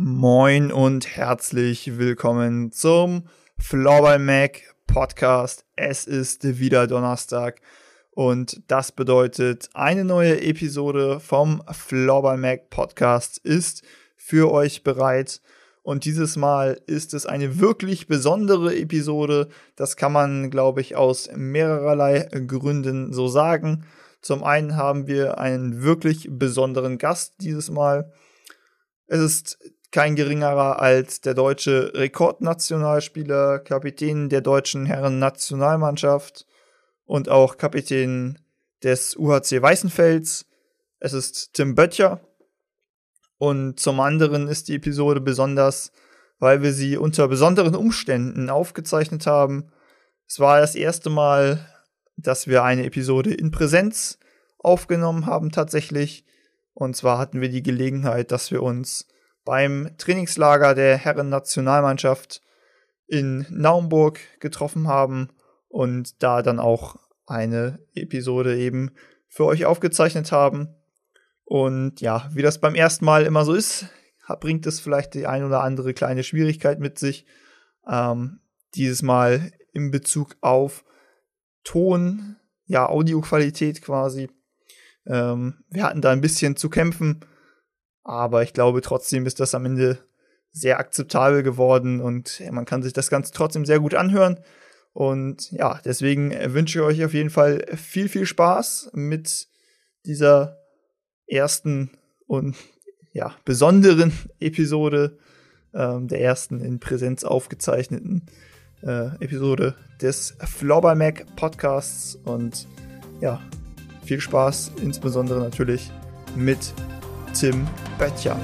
Moin und herzlich willkommen zum Floorball Mac Podcast. Es ist wieder Donnerstag und das bedeutet, eine neue Episode vom Floorball Mac Podcast ist für euch bereit. Und dieses Mal ist es eine wirklich besondere Episode. Das kann man, glaube ich, aus mehrerlei Gründen so sagen. Zum einen haben wir einen wirklich besonderen Gast dieses Mal. Es ist kein geringerer als der deutsche Rekordnationalspieler, Kapitän der deutschen Herren-Nationalmannschaft und auch Kapitän des UHC Weißenfels. Es ist Tim Böttcher. Und zum anderen ist die Episode besonders, weil wir sie unter besonderen Umständen aufgezeichnet haben. Es war das erste Mal, dass wir eine Episode in Präsenz aufgenommen haben tatsächlich. Und zwar hatten wir die Gelegenheit, dass wir uns beim Trainingslager der Herren-Nationalmannschaft in Naumburg getroffen haben und da dann auch eine Episode eben für euch aufgezeichnet haben. Und ja, wie das beim ersten Mal immer so ist, bringt es vielleicht die ein oder andere kleine Schwierigkeit mit sich. Ähm, dieses Mal in Bezug auf Ton, ja, Audioqualität quasi. Ähm, wir hatten da ein bisschen zu kämpfen aber ich glaube, trotzdem ist das am Ende sehr akzeptabel geworden und man kann sich das Ganze trotzdem sehr gut anhören. Und ja, deswegen wünsche ich euch auf jeden Fall viel, viel Spaß mit dieser ersten und ja, besonderen Episode, ähm, der ersten in Präsenz aufgezeichneten äh, Episode des Flobber Mac Podcasts. Und ja, viel Spaß, insbesondere natürlich mit Tim Böttcher.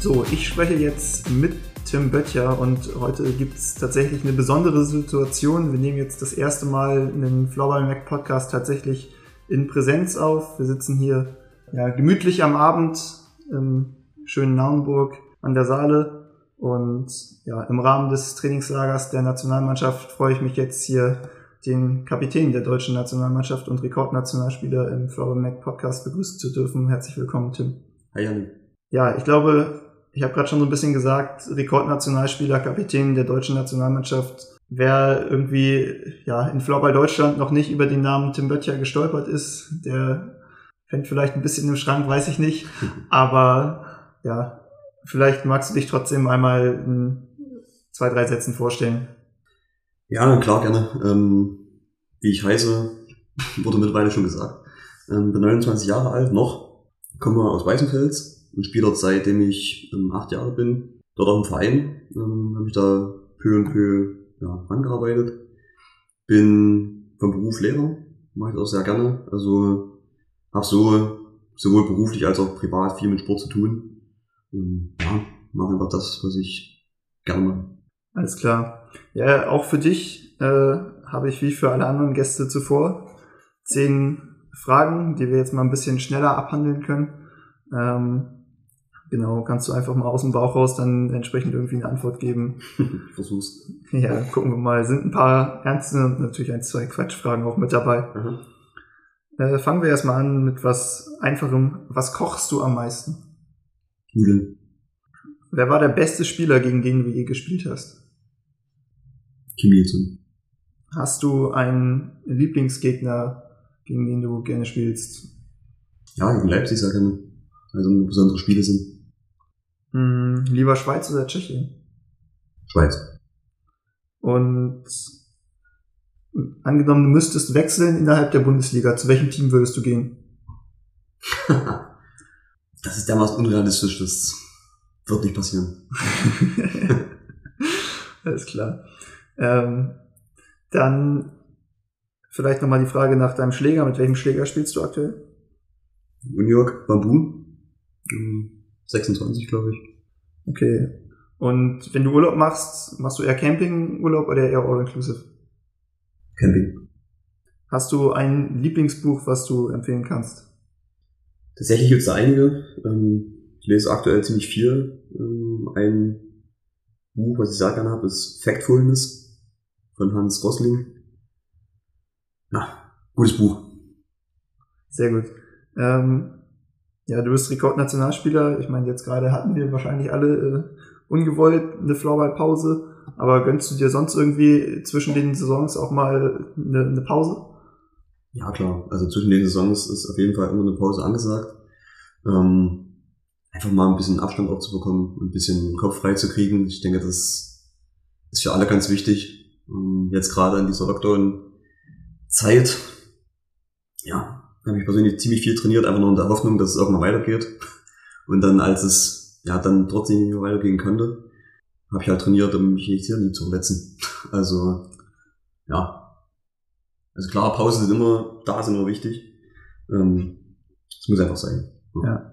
So, ich spreche jetzt mit Tim Böttcher und heute gibt es tatsächlich eine besondere Situation. Wir nehmen jetzt das erste Mal einen Floorball Mac Podcast tatsächlich in Präsenz auf. Wir sitzen hier ja, gemütlich am Abend im schönen Naumburg an der Saale. Und ja, im Rahmen des Trainingslagers der Nationalmannschaft freue ich mich jetzt hier den Kapitän der deutschen Nationalmannschaft und Rekordnationalspieler im Flower Mac Podcast begrüßen zu dürfen. Herzlich willkommen, Tim. Hi, Janni. Ja, ich glaube, ich habe gerade schon so ein bisschen gesagt, Rekordnationalspieler, Kapitän der deutschen Nationalmannschaft wer irgendwie ja in Floorball Deutschland noch nicht über den Namen Tim Böttcher gestolpert ist, der fängt vielleicht ein bisschen im Schrank, weiß ich nicht. Aber ja, vielleicht magst du dich trotzdem einmal in zwei, drei Sätzen vorstellen. Ja, klar, gerne. Ähm, wie ich heiße, wurde mittlerweile schon gesagt. Ähm, bin 29 Jahre alt, noch, komme aus Weißenfels und spiele dort seitdem ich ähm, acht Jahre bin. Dort auch im Verein, ähm, habe ich da peu und peu ja, angearbeitet. Bin vom Beruf Lehrer, mache ich auch sehr gerne. Also habe so sowohl beruflich als auch privat viel mit Sport zu tun. Und ja, mache einfach das, was ich gerne mache. Alles klar. Ja, auch für dich äh, habe ich wie für alle anderen Gäste zuvor zehn Fragen, die wir jetzt mal ein bisschen schneller abhandeln können. Ähm, Genau, kannst du einfach mal aus dem Bauch raus dann entsprechend irgendwie eine Antwort geben. Versuch's. Ja, gucken wir mal. Sind ein paar ernste und natürlich ein, zwei Quatschfragen auch mit dabei. Mhm. Äh, fangen wir erstmal an mit was Einfachem. Was kochst du am meisten? Nudeln. Wer war der beste Spieler, gegen den du je gespielt hast? Kim il Hast du einen Lieblingsgegner, gegen den du gerne spielst? Ja, gegen Leipzig sehr gerne. Also besondere Spiele sind. Hm, lieber Schweiz oder Tschechien? Schweiz. Und angenommen, du müsstest wechseln innerhalb der Bundesliga, zu welchem Team würdest du gehen? das ist dermaßen unrealistisch, das wird nicht passieren. Alles klar. Ähm, dann vielleicht nochmal die Frage nach deinem Schläger. Mit welchem Schläger spielst du aktuell? New York Bamboo. 26, glaube ich. Okay. Und wenn du Urlaub machst, machst du eher Campingurlaub oder eher All-Inclusive? Camping. Hast du ein Lieblingsbuch, was du empfehlen kannst? Tatsächlich gibt es da einige. Ähm, ich lese aktuell ziemlich viel. Ähm, ein Buch, was ich sehr gerne habe, ist Factfulness von Hans Rosling. Ja, gutes Buch. Sehr gut. Ähm, ja, du bist Rekordnationalspieler. Ich meine, jetzt gerade hatten wir wahrscheinlich alle äh, ungewollt eine Floorball-Pause. Aber gönnst du dir sonst irgendwie zwischen den Saisons auch mal eine, eine Pause? Ja, klar. Also zwischen den Saisons ist auf jeden Fall immer eine Pause angesagt. Ähm, einfach mal ein bisschen Abstand auch zu bekommen, ein bisschen Kopf frei zu kriegen. Ich denke, das ist für alle ganz wichtig. Ähm, jetzt gerade in dieser Lockdown-Zeit, ja, habe ich persönlich ziemlich viel trainiert, einfach nur in der Hoffnung, dass es irgendwann weitergeht. Und dann, als es ja dann trotzdem nicht mehr weitergehen konnte, habe ich halt trainiert, um mich nicht hier nie zu verletzen. Also, ja, also klar, Pausen sind immer da, sind immer wichtig. Ähm, das muss einfach sein. Ja. ja.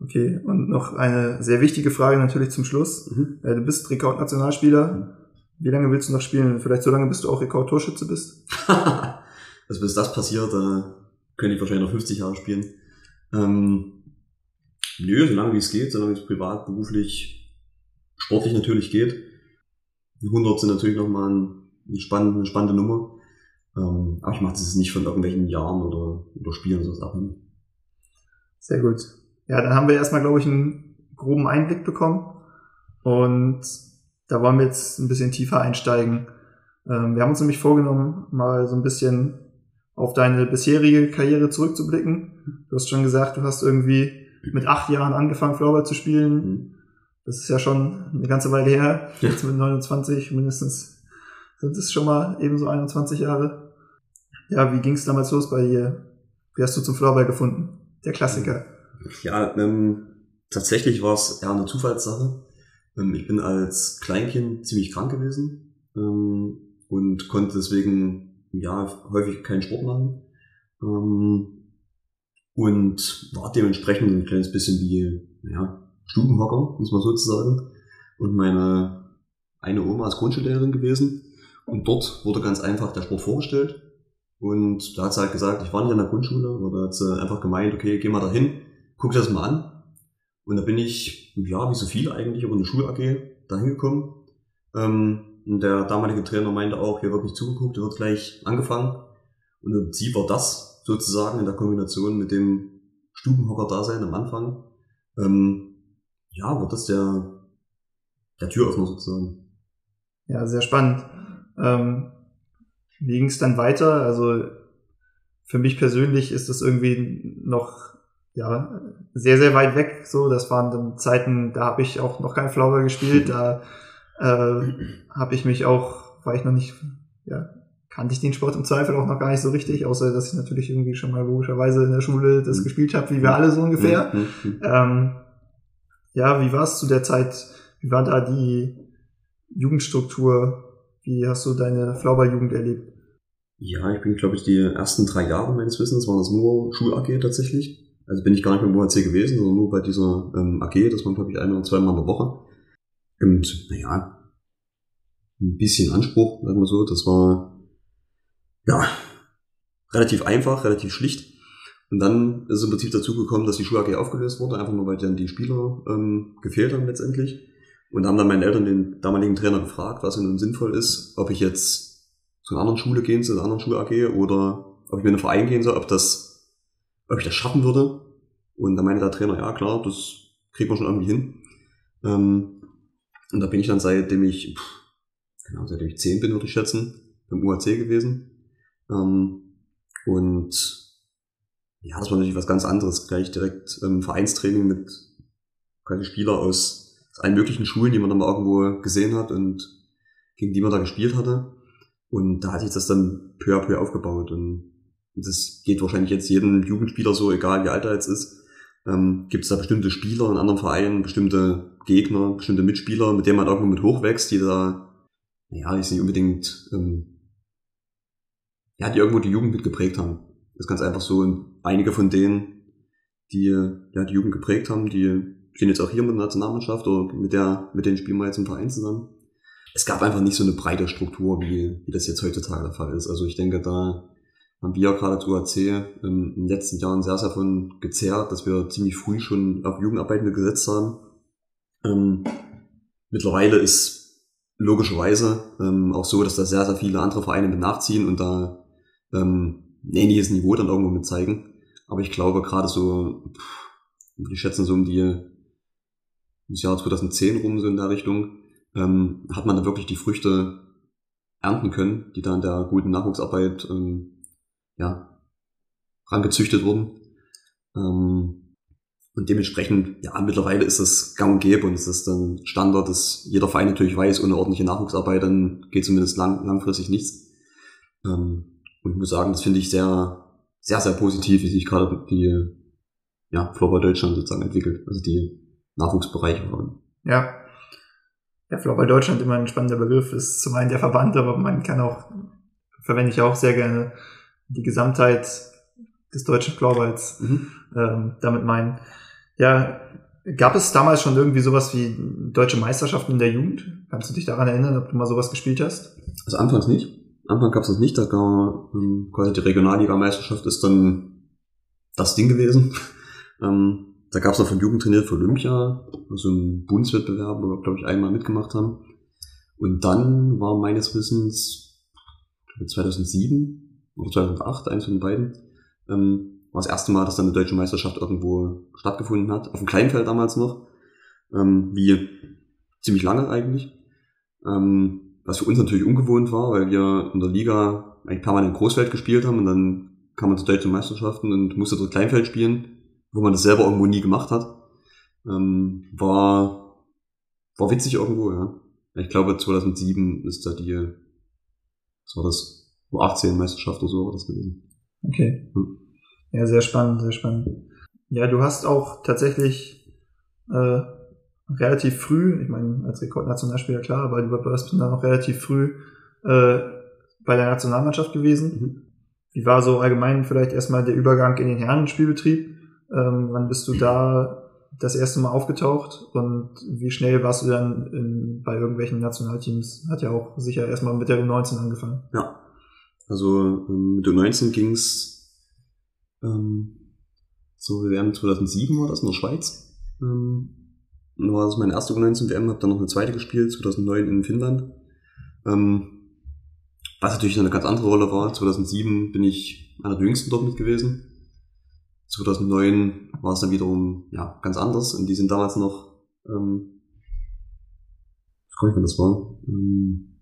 Okay, und noch eine sehr wichtige Frage natürlich zum Schluss. Mhm. Äh, du bist Rekordnationalspieler. Wie lange willst du noch spielen? Vielleicht so lange, bis du auch Rekordtorschütze bist? also bis das passiert, äh, könnte ich wahrscheinlich noch 50 Jahre spielen. Ähm, nö, so lange wie es geht, so lange wie es privat, beruflich, sportlich natürlich geht. Die 100 sind natürlich nochmal eine spannende, eine spannende Nummer. Ähm, aber ich mache das nicht von irgendwelchen Jahren oder, oder Spielen so Sachen. Sehr gut. Ja, dann haben wir erstmal, glaube ich, einen groben Einblick bekommen. Und da wollen wir jetzt ein bisschen tiefer einsteigen. Ähm, wir haben uns nämlich vorgenommen, mal so ein bisschen auf deine bisherige Karriere zurückzublicken. Du hast schon gesagt, du hast irgendwie mit acht Jahren angefangen, Floorball zu spielen. Das ist ja schon eine ganze Weile her. Jetzt mit 29 mindestens sind es schon mal ebenso 21 Jahre. Ja, wie ging es damals los bei dir? Wie hast du zum Floorball gefunden? Der Klassiker. Ja, ähm, tatsächlich war es eher eine Zufallssache. Ähm, ich bin als Kleinkind ziemlich krank gewesen ähm, und konnte deswegen ja häufig keinen Sport machen. Ähm, und war dementsprechend ein kleines bisschen wie ja, Stubenhocker, muss man sozusagen. Und meine eine Oma ist Grundschullehrerin gewesen. Und dort wurde ganz einfach der Sport vorgestellt. Und da hat sie halt gesagt, ich war nicht an der Grundschule, da hat sie einfach gemeint, okay, geh mal dahin, guck das mal an. Und da bin ich, ja, wie so viele eigentlich, über eine Schul-AG da hingekommen. Ähm, und der damalige Trainer meinte auch, hier wird nicht zugeguckt, hier wird gleich angefangen. Und im Prinzip war das sozusagen in der Kombination mit dem Stubenhocker-Dasein am Anfang, ähm, ja, wird das der, der Türöffner sozusagen. Ja, sehr spannend. Ähm, wie ging es dann weiter? Also für mich persönlich ist das irgendwie noch ja sehr sehr weit weg. So, das waren dann Zeiten, da habe ich auch noch kein Flower gespielt. Da äh, habe ich mich auch, war ich noch nicht, ja, kannte ich den Sport im Zweifel auch noch gar nicht so richtig, außer dass ich natürlich irgendwie schon mal logischerweise in der Schule das mhm. gespielt habe, wie wir alle so ungefähr. Mhm. mhm. Ähm, ja, wie war es zu der Zeit? Wie war da die Jugendstruktur? Wie hast du deine Flaubeer-Jugend erlebt? Ja, ich bin, glaube ich, die ersten drei Jahre meines Wissens waren das nur Schul-AG tatsächlich. Also bin ich gar nicht beim UHC gewesen, sondern nur bei dieser ähm, AG. Das waren, glaube ich, ein oder zwei Mal in der Woche. Und, naja, ein bisschen Anspruch, sagen wir so. Das war, ja, relativ einfach, relativ schlicht. Und dann ist es im Prinzip dazu gekommen, dass die Schul-AG aufgelöst wurde, einfach nur weil dann die Spieler ähm, gefehlt haben letztendlich. Und haben dann meine Eltern den damaligen Trainer gefragt, was nun sinnvoll ist, ob ich jetzt zu einer anderen Schule gehen, zu einer anderen Schule AG oder ob ich mir in einen Verein gehen soll, ob das, ob ich das schaffen würde. Und da meinte der Trainer, ja klar, das kriegt man schon irgendwie hin. Ähm, und da bin ich dann seitdem ich, genau, seitdem ich zehn bin, würde ich schätzen, beim UAC gewesen. Ähm, und ja, das war natürlich was ganz anderes. Gleich direkt ähm, Vereinstraining mit quasi Spieler aus aus allen möglichen Schulen, die man dann mal irgendwo gesehen hat und gegen die man da gespielt hatte. Und da hatte ich das dann peu à peu aufgebaut. Und das geht wahrscheinlich jetzt jedem Jugendspieler so, egal wie alt er jetzt ist. Ähm, Gibt es da bestimmte Spieler in anderen Vereinen, bestimmte Gegner, bestimmte Mitspieler, mit denen man irgendwo mit hochwächst, die da, ja, die nicht unbedingt, ähm, ja, die irgendwo die Jugend mitgeprägt haben. Das ist ganz einfach so. Und einige von denen, die ja die Jugend geprägt haben, die stehen jetzt auch hier mit der Nationalmannschaft oder mit der, mit denen spielen wir jetzt im Verein zusammen. Es gab einfach nicht so eine breite Struktur, wie, wie das jetzt heutzutage der Fall ist. Also ich denke, da haben wir gerade als UAC ähm, in den letzten Jahren sehr, sehr von gezerrt, dass wir ziemlich früh schon auf Jugendarbeitende gesetzt haben. Ähm, mittlerweile ist logischerweise ähm, auch so, dass da sehr, sehr viele andere Vereine mit nachziehen und da ähm, ein ähnliches Niveau dann irgendwo mit zeigen. Aber ich glaube gerade so, ich schätze so um die das Jahr 2010 rum so in der Richtung, ähm, hat man da wirklich die Früchte ernten können, die da in der guten Nachwuchsarbeit ähm, ja, rangezüchtet wurden. Ähm, und dementsprechend, ja, mittlerweile ist das gang und gäbe und es ist dann Standard, dass jeder Verein natürlich weiß, ohne ordentliche Nachwuchsarbeit dann geht zumindest lang, langfristig nichts. Ähm, und ich muss sagen, das finde ich sehr, sehr, sehr positiv, wie sich gerade die ja, Floorball Deutschland sozusagen entwickelt, also die Nachwuchsbereiche waren. Ja. Ja, Floorball Deutschland immer ein spannender Begriff, ist zum einen der Verband, aber man kann auch, verwende ich auch sehr gerne die Gesamtheit des deutschen Florballs mhm. ähm, damit meinen. Ja, gab es damals schon irgendwie sowas wie deutsche Meisterschaften in der Jugend? Kannst du dich daran erinnern, ob du mal sowas gespielt hast? Also anfangs nicht. Anfang gab es das nicht, da gab ähm, quasi die Regionalliga-Meisterschaft ist dann das Ding gewesen. ähm, da gab es noch vom Jugendtrainier für Olympia, also ein Bundeswettbewerb, wo wir, glaube ich, einmal mitgemacht haben. Und dann war meines Wissens 2007 oder 2008, eins von den beiden, ähm, war das erste Mal, dass dann eine deutsche Meisterschaft irgendwo stattgefunden hat. Auf dem Kleinfeld damals noch. Ähm, wie ziemlich lange eigentlich. Ähm, was für uns natürlich ungewohnt war, weil wir in der Liga eigentlich permanent Großfeld gespielt haben und dann kam man zu deutschen Meisterschaften und musste dort Kleinfeld spielen, wo man das selber irgendwo nie gemacht hat. Ähm, war, war witzig irgendwo, ja. Ich glaube 2007 ist da die, was war das, U18-Meisterschaft oder so war das gewesen. Okay. Hm. Ja, sehr spannend, sehr spannend. Ja, du hast auch tatsächlich äh, relativ früh, ich meine, als Rekordnationalspieler klar, aber du warst dann auch relativ früh äh, bei der Nationalmannschaft gewesen. Mhm. Wie war so allgemein vielleicht erstmal der Übergang in den Herrenspielbetrieb? Ähm, wann bist du da das erste Mal aufgetaucht und wie schnell warst du dann in, bei irgendwelchen Nationalteams? Hat ja auch sicher erstmal mit der U19 angefangen. Ja, also ähm, mit U19 ging's ähm, so WM 2007 war das in der Schweiz. Ähm, war das meine erste U19-WM, habe dann noch eine zweite gespielt, 2009 in Finnland. Ähm, was natürlich eine ganz andere Rolle war. 2007 bin ich einer der jüngsten dort mit gewesen. 2009 war es dann wiederum ja, ganz anders und die sind damals noch, ähm, ich weiß nicht, wann das war, ähm,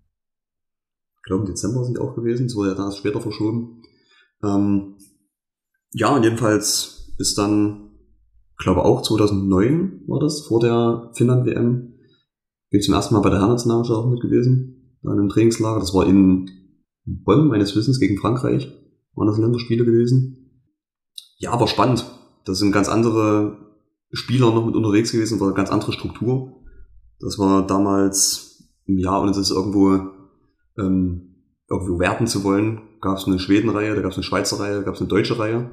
ich glaube im Dezember sind die auch gewesen, es wurde ja dann erst später verschoben. Ähm, ja, und jedenfalls ist dann, glaube auch 2009 war das, vor der Finnland-WM, bin ich zum ersten Mal bei der Herrennationalmannschaft auch mit gewesen, da in einem Trainingslager. Das war in Bonn, meines Wissens, gegen Frankreich, waren das Länderspiele gewesen. Ja, aber spannend. Da sind ganz andere Spieler noch mit unterwegs gewesen, war eine ganz andere Struktur. Das war damals ohne dass es irgendwo ähm, irgendwo werten zu wollen, gab es eine Schwedenreihe, da gab es eine Schweizer Reihe, da gab es eine deutsche Reihe,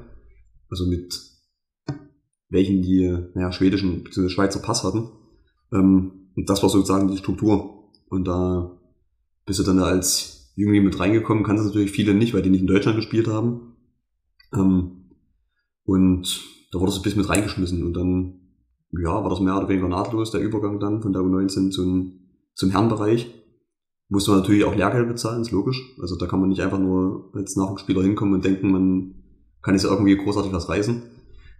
also mit welchen die naja, schwedischen bzw. Schweizer Pass hatten. Ähm, und das war sozusagen die Struktur. Und da bist du dann da als Jüngling mit reingekommen, kannst du natürlich viele nicht, weil die nicht in Deutschland gespielt haben. Ähm, und da wurde es ein bisschen mit reingeschmissen und dann, ja, war das mehr oder weniger nahtlos, der Übergang dann von der U19 zum, zum Herrenbereich muss man natürlich auch Lehrgeld bezahlen, ist logisch. Also da kann man nicht einfach nur als Nachwuchsspieler hinkommen und denken, man kann jetzt irgendwie großartig was reißen.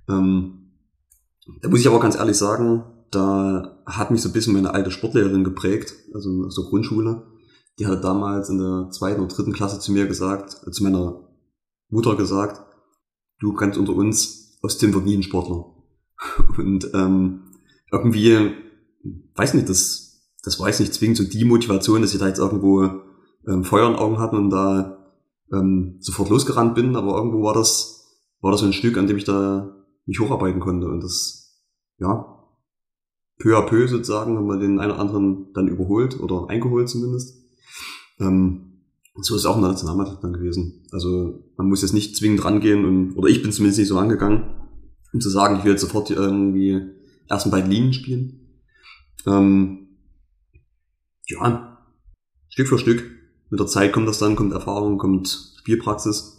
Ähm, da muss ich aber ganz ehrlich sagen, da hat mich so ein bisschen meine alte Sportlehrerin geprägt, also aus der Grundschule. Die hat damals in der zweiten oder dritten Klasse zu mir gesagt, äh, zu meiner Mutter gesagt, du kannst unter uns aus Tim wird nie ein Sportler. Und ähm, irgendwie, weiß nicht, das das war jetzt nicht zwingend so die Motivation, dass ich da jetzt irgendwo ähm, Feuer in Augen hatte und da ähm, sofort losgerannt bin, aber irgendwo war das, war das ein Stück, an dem ich da mich hocharbeiten konnte und das, ja, peu à peu sozusagen haben wir den einen oder anderen dann überholt oder eingeholt zumindest. Ähm, so ist es auch in der Nationalmannschaft dann gewesen. Also man muss jetzt nicht zwingend rangehen und, oder ich bin zumindest nicht so rangegangen, um zu sagen, ich will jetzt sofort irgendwie ersten beiden Linien spielen. Ähm, ja, Stück für Stück. Mit der Zeit kommt das dann, kommt Erfahrung, kommt Spielpraxis.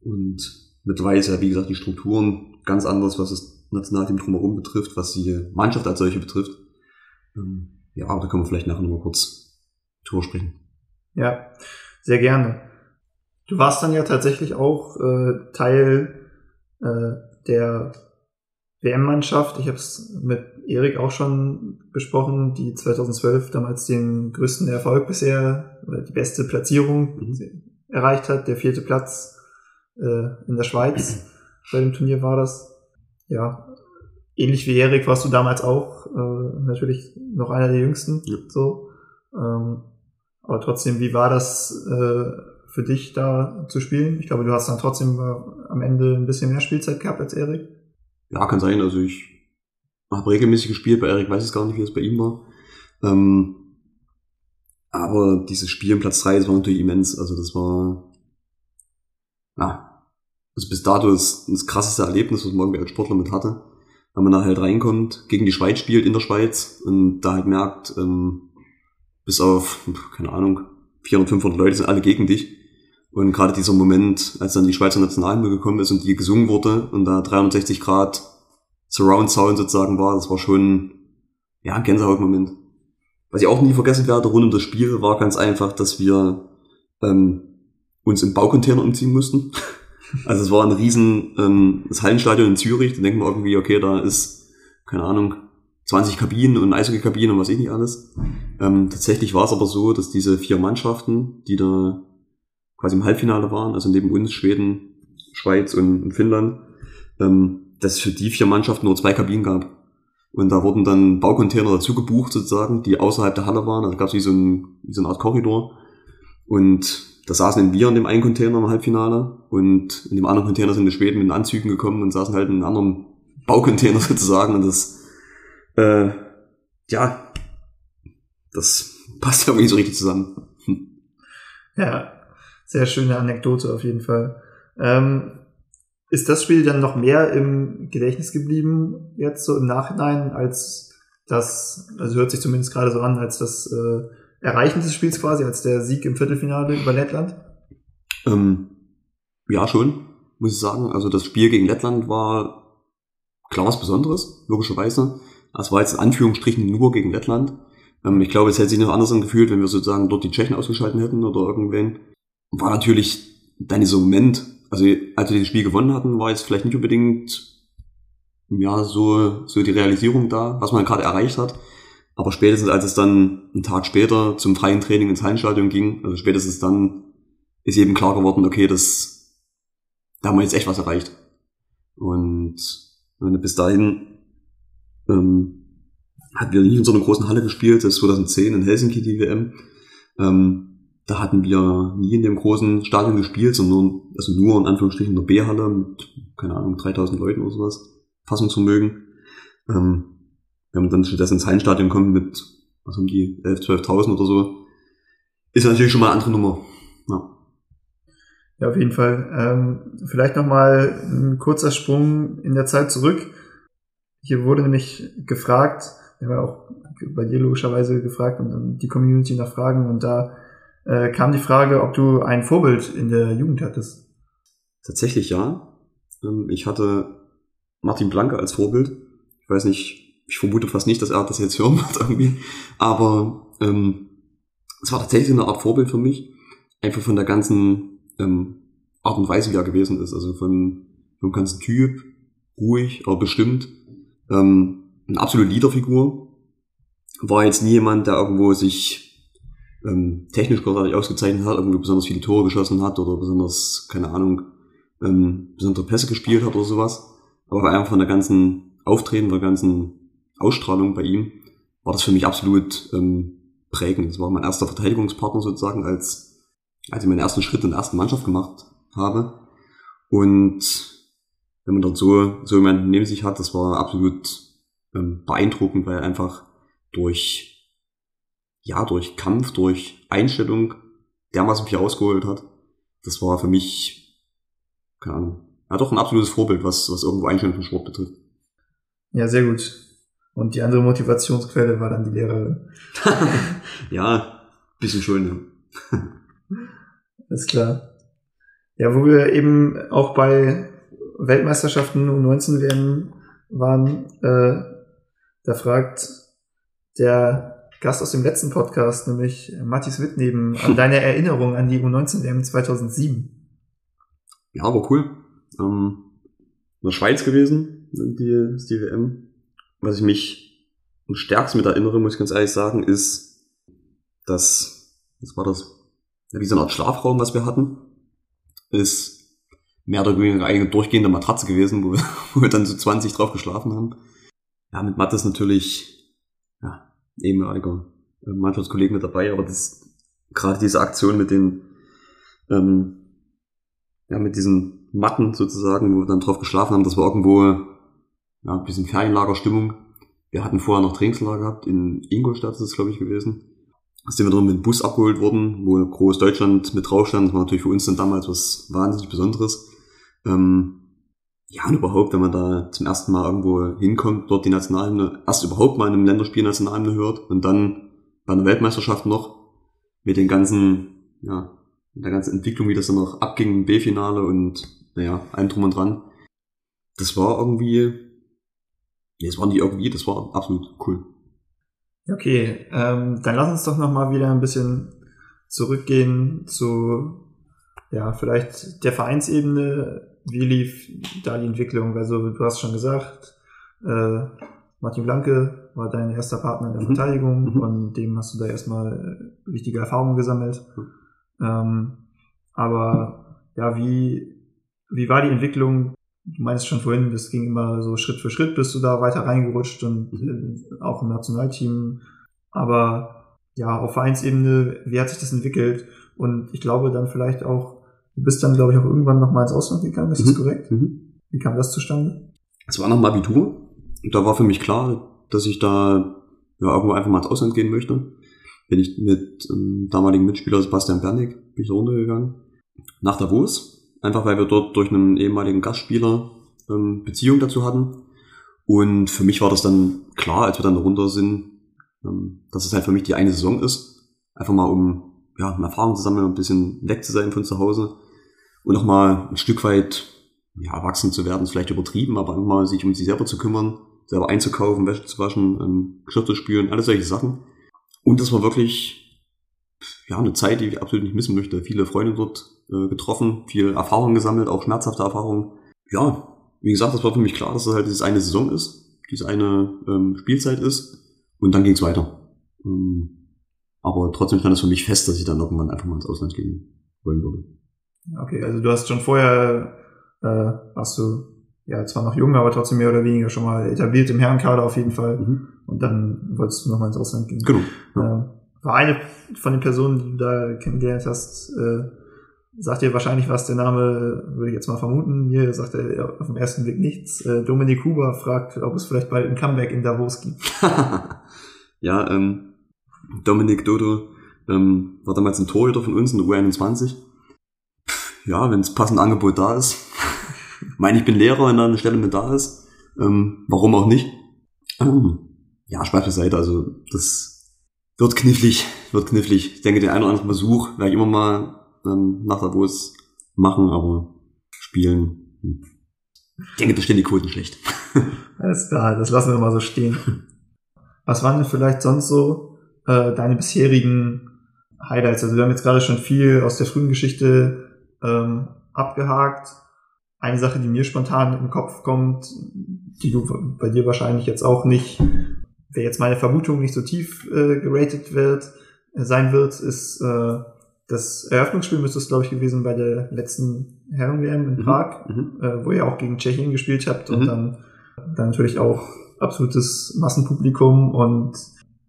Und mittlerweile ist ja, wie gesagt, die Strukturen ganz anders, was das Nationalteam drumherum betrifft, was die Mannschaft als solche betrifft. Ähm, ja, aber da können wir vielleicht nachher nochmal kurz drüber sprechen. Ja, sehr gerne. Du warst dann ja tatsächlich auch äh, Teil äh, der WM-Mannschaft. Ich habe es mit Erik auch schon besprochen, die 2012 damals den größten Erfolg bisher oder die beste Platzierung mhm. erreicht hat, der vierte Platz äh, in der Schweiz. Bei dem Turnier war das. Ja, ähnlich wie Erik warst du damals auch äh, natürlich noch einer der jüngsten. Ja. So. Ähm, aber trotzdem, wie war das äh, für dich da zu spielen? Ich glaube, du hast dann trotzdem äh, am Ende ein bisschen mehr Spielzeit gehabt als Erik. Ja, kann sein. Also ich habe regelmäßig gespielt. Bei Erik weiß ich gar nicht, wie es bei ihm war. Ähm, aber dieses Spiel im Platz 3, das war natürlich immens. Also das war, ja, also bis dato das, das krasseste Erlebnis, was man irgendwie als Sportler mit hatte. Wenn man da halt reinkommt, gegen die Schweiz spielt in der Schweiz und da halt merkt, ähm, bis auf, keine Ahnung, 400, 500 Leute sind alle gegen dich. Und gerade dieser Moment, als dann die Schweizer Nationalhymne gekommen ist und die gesungen wurde und da 360 Grad Surround Sound sozusagen war, das war schon, ja, ein Gänsehautmoment. Was ich auch nie vergessen werde rund um das Spiel war ganz einfach, dass wir ähm, uns im Baucontainer umziehen mussten. Also es war ein riesen ähm, das Hallenstadion in Zürich, da denken wir irgendwie, okay, da ist, keine Ahnung, 20 Kabinen und Eishockeykabinen und was ich nicht alles. Ähm, tatsächlich war es aber so, dass diese vier Mannschaften, die da quasi im Halbfinale waren, also neben uns Schweden, Schweiz und, und Finnland, ähm, dass es für die vier Mannschaften nur zwei Kabinen gab. Und da wurden dann Baucontainer dazu gebucht sozusagen, die außerhalb der Halle waren. Also gab es wie, so wie so eine Art Korridor. Und da saßen wir in dem einen Container im Halbfinale und in dem anderen Container sind die Schweden mit Anzügen gekommen und saßen halt in einem anderen Baucontainer sozusagen. Und das, äh, ja, das passt irgendwie so richtig zusammen. Ja, sehr schöne Anekdote auf jeden Fall. Ähm, ist das Spiel dann noch mehr im Gedächtnis geblieben, jetzt so im Nachhinein, als das, also hört sich zumindest gerade so an, als das äh, Erreichen des Spiels quasi, als der Sieg im Viertelfinale über Lettland? Ähm, ja, schon, muss ich sagen. Also das Spiel gegen Lettland war klar was Besonderes, logischerweise. Es war jetzt in Anführungsstrichen nur gegen Lettland. Ähm, ich glaube, es hätte sich noch anders angefühlt, wenn wir sozusagen dort die Tschechen ausgeschalten hätten oder irgendwen war natürlich dann dieser Moment, also als wir das Spiel gewonnen hatten, war jetzt vielleicht nicht unbedingt ja so so die Realisierung da, was man gerade erreicht hat. Aber spätestens als es dann einen Tag später zum freien Training ins Hallenstadion ging, also spätestens dann ist eben klar geworden, okay, das da haben wir jetzt echt was erreicht. Und bis dahin ähm, hatten wir nie in so einer großen Halle gespielt, das ist 2010 in Helsinki die WM. Ähm, da hatten wir nie in dem großen Stadion gespielt, sondern also nur in Anführungsstrichen in der B-Halle mit, keine Ahnung, 3000 Leuten oder sowas, Fassungsvermögen. Ähm, wir haben dann stattdessen ins Hallenstadion kommen mit, was haben die, 11, 12.000 oder so. Ist natürlich schon mal eine andere Nummer. Ja. Ja, auf jeden Fall. Ähm, vielleicht nochmal ein kurzer Sprung in der Zeit zurück. Hier wurde nämlich gefragt, wir haben ja auch bei dir logischerweise gefragt und dann die Community nach Fragen und da äh, kam die Frage, ob du ein Vorbild in der Jugend hattest. Tatsächlich ja. Ähm, ich hatte Martin Blanke als Vorbild. Ich weiß nicht, ich vermute fast nicht, dass er das jetzt hören wird irgendwie. Aber ähm, es war tatsächlich eine Art Vorbild für mich. Einfach von der ganzen ähm, Art und Weise, wie er gewesen ist. Also von vom ganzen Typ, ruhig, aber bestimmt. Ähm, eine absolute Leaderfigur. War jetzt nie jemand, der irgendwo sich ähm, technisch großartig ausgezeichnet hat, irgendwie besonders viele Tore geschossen hat oder besonders, keine Ahnung, ähm, besondere Pässe gespielt hat oder sowas. Aber einfach von der ganzen Auftreten, der ganzen Ausstrahlung bei ihm, war das für mich absolut ähm, prägend. Das war mein erster Verteidigungspartner sozusagen, als, als ich meinen ersten Schritt in der ersten Mannschaft gemacht habe. Und wenn man dort so, so jemanden neben sich hat, das war absolut ähm, beeindruckend, weil einfach durch ja, durch Kampf, durch Einstellung dermaßen viel rausgeholt hat. Das war für mich, keine Ahnung, ja doch ein absolutes Vorbild, was, was irgendwo Einstellung im Sport betrifft. Ja, sehr gut. Und die andere Motivationsquelle war dann die Lehrerin. ja, bisschen schön. Ist klar. Ja, wo wir eben auch bei Weltmeisterschaften um 19 WM waren, äh, da fragt der Gast aus dem letzten Podcast, nämlich Matthias Wittneben, an deine Erinnerung an die U19 WM 2007. Ja, war cool. Ähm, in der Schweiz gewesen, die, die WM. Was ich mich am stärksten mit erinnere, muss ich ganz ehrlich sagen, ist, dass, was war das? Ja, wie so eine Art Schlafraum, was wir hatten, ist mehr oder weniger eine durchgehende Matratze gewesen, wo wir, wo wir dann so 20 drauf geschlafen haben. Ja, mit Mattes natürlich, ehemaliger äh, Mannschaftskollegen mit dabei, aber das, gerade diese Aktion mit den, ähm, ja, mit diesen Matten sozusagen, wo wir dann drauf geschlafen haben, das war irgendwo ja, ein bisschen Ferienlagerstimmung. Wir hatten vorher noch Trainingslager gehabt, in Ingolstadt ist es, glaube ich, gewesen. Da sind wir dann mit dem Bus abgeholt worden, wo Groß Deutschland mit drauf stand. Das war natürlich für uns dann damals was wahnsinnig Besonderes. Ähm, ja, und überhaupt, wenn man da zum ersten Mal irgendwo hinkommt, dort die Nationalhymne, erst überhaupt mal in einem Länderspiel Nationalhymne hört und dann bei einer Weltmeisterschaft noch mit den ganzen, ja, mit der ganzen Entwicklung, wie das dann noch abging im B-Finale und naja, allem drum und dran. Das war irgendwie, nee, es war nicht irgendwie, das war absolut cool. Okay, ähm, dann lass uns doch nochmal wieder ein bisschen zurückgehen zu, ja, vielleicht der Vereinsebene. Wie lief da die Entwicklung? Also, du hast schon gesagt, äh, Martin Blanke war dein erster Partner in der Mhm. Verteidigung Mhm. und dem hast du da erstmal wichtige Erfahrungen gesammelt. Ähm, aber ja, wie, wie war die Entwicklung? Du meinst schon vorhin, das ging immer so Schritt für Schritt, bist du da weiter reingerutscht und äh, auch im Nationalteam. Aber ja, auf Vereinsebene, wie hat sich das entwickelt? Und ich glaube dann vielleicht auch, du bist dann, glaube ich, auch irgendwann nochmal ins Ausland gegangen, ist das Mhm. korrekt? Mhm. Wie kam das zustande? Es war nach dem Abitur. Da war für mich klar, dass ich da ja, irgendwo einfach mal ins Ausland gehen möchte. Bin ich mit ähm, damaligen Mitspieler Sebastian Bernig bin ich da runtergegangen. Nach Davos. Einfach weil wir dort durch einen ehemaligen Gastspieler ähm, Beziehung dazu hatten. Und für mich war das dann klar, als wir dann da runter sind, ähm, dass es halt für mich die eine Saison ist. Einfach mal um ja, eine Erfahrung zu sammeln, ein bisschen weg zu sein von zu Hause. Und nochmal ein Stück weit ja, erwachsen zu werden, ist vielleicht übertrieben, aber einfach mal sich um sich selber zu kümmern, selber einzukaufen, Wäsche zu waschen, ähm, Geschirr zu spülen, alles solche Sachen. Und das war wirklich ja eine Zeit, die ich absolut nicht missen möchte. Viele Freunde dort äh, getroffen, viel Erfahrung gesammelt, auch schmerzhafte Erfahrungen. Ja, wie gesagt, das war für mich klar, dass es halt diese eine Saison ist, diese eine ähm, Spielzeit ist. Und dann ging es weiter. Ähm, aber trotzdem stand es für mich fest, dass ich dann irgendwann einfach mal ins Ausland gehen wollen würde. Okay, also du hast schon vorher, äh, warst du ja zwar noch jung, aber trotzdem mehr oder weniger schon mal etabliert im Herrenkader auf jeden Fall. Mhm. Und dann wolltest du nochmal ins Ausland gehen. Genau. Äh, war eine von den Personen, die du da kennengelernt hast, äh, sagt dir wahrscheinlich was, der Name, würde ich jetzt mal vermuten. Mir sagt er auf den ersten Blick nichts. Äh, Dominik Huber fragt, ob es vielleicht bald ein Comeback in Davos gibt. ja, ähm, Dominik Dodo ähm, war damals ein Torhüter von uns in der U21. Ja, wenn es passend Angebot da ist. ich meine, ich bin Lehrer, wenn da eine Stelle mit da ist. Ähm, warum auch nicht? Ähm, ja, Spaß beiseite. Also das wird knifflig, wird knifflig. Ich denke, den einen oder anderen Besuch werde ich immer mal ähm, nach Davos machen, aber spielen. Hm. Ich denke, da stehen die Quoten schlecht. Alles klar, das lassen wir mal so stehen. Was waren denn vielleicht sonst so äh, deine bisherigen Highlights? Also wir haben jetzt gerade schon viel aus der frühen Geschichte ähm, abgehakt. Eine Sache, die mir spontan im Kopf kommt, die du bei dir wahrscheinlich jetzt auch nicht, wäre jetzt meine Vermutung, nicht so tief äh, geratet wird, äh, sein wird, ist äh, das Eröffnungsspiel müsste es, glaube ich, gewesen bei der letzten Herren-WM in Mhm. Prag Mhm. äh, wo ihr auch gegen Tschechien gespielt habt und Mhm. dann, dann natürlich auch absolutes Massenpublikum und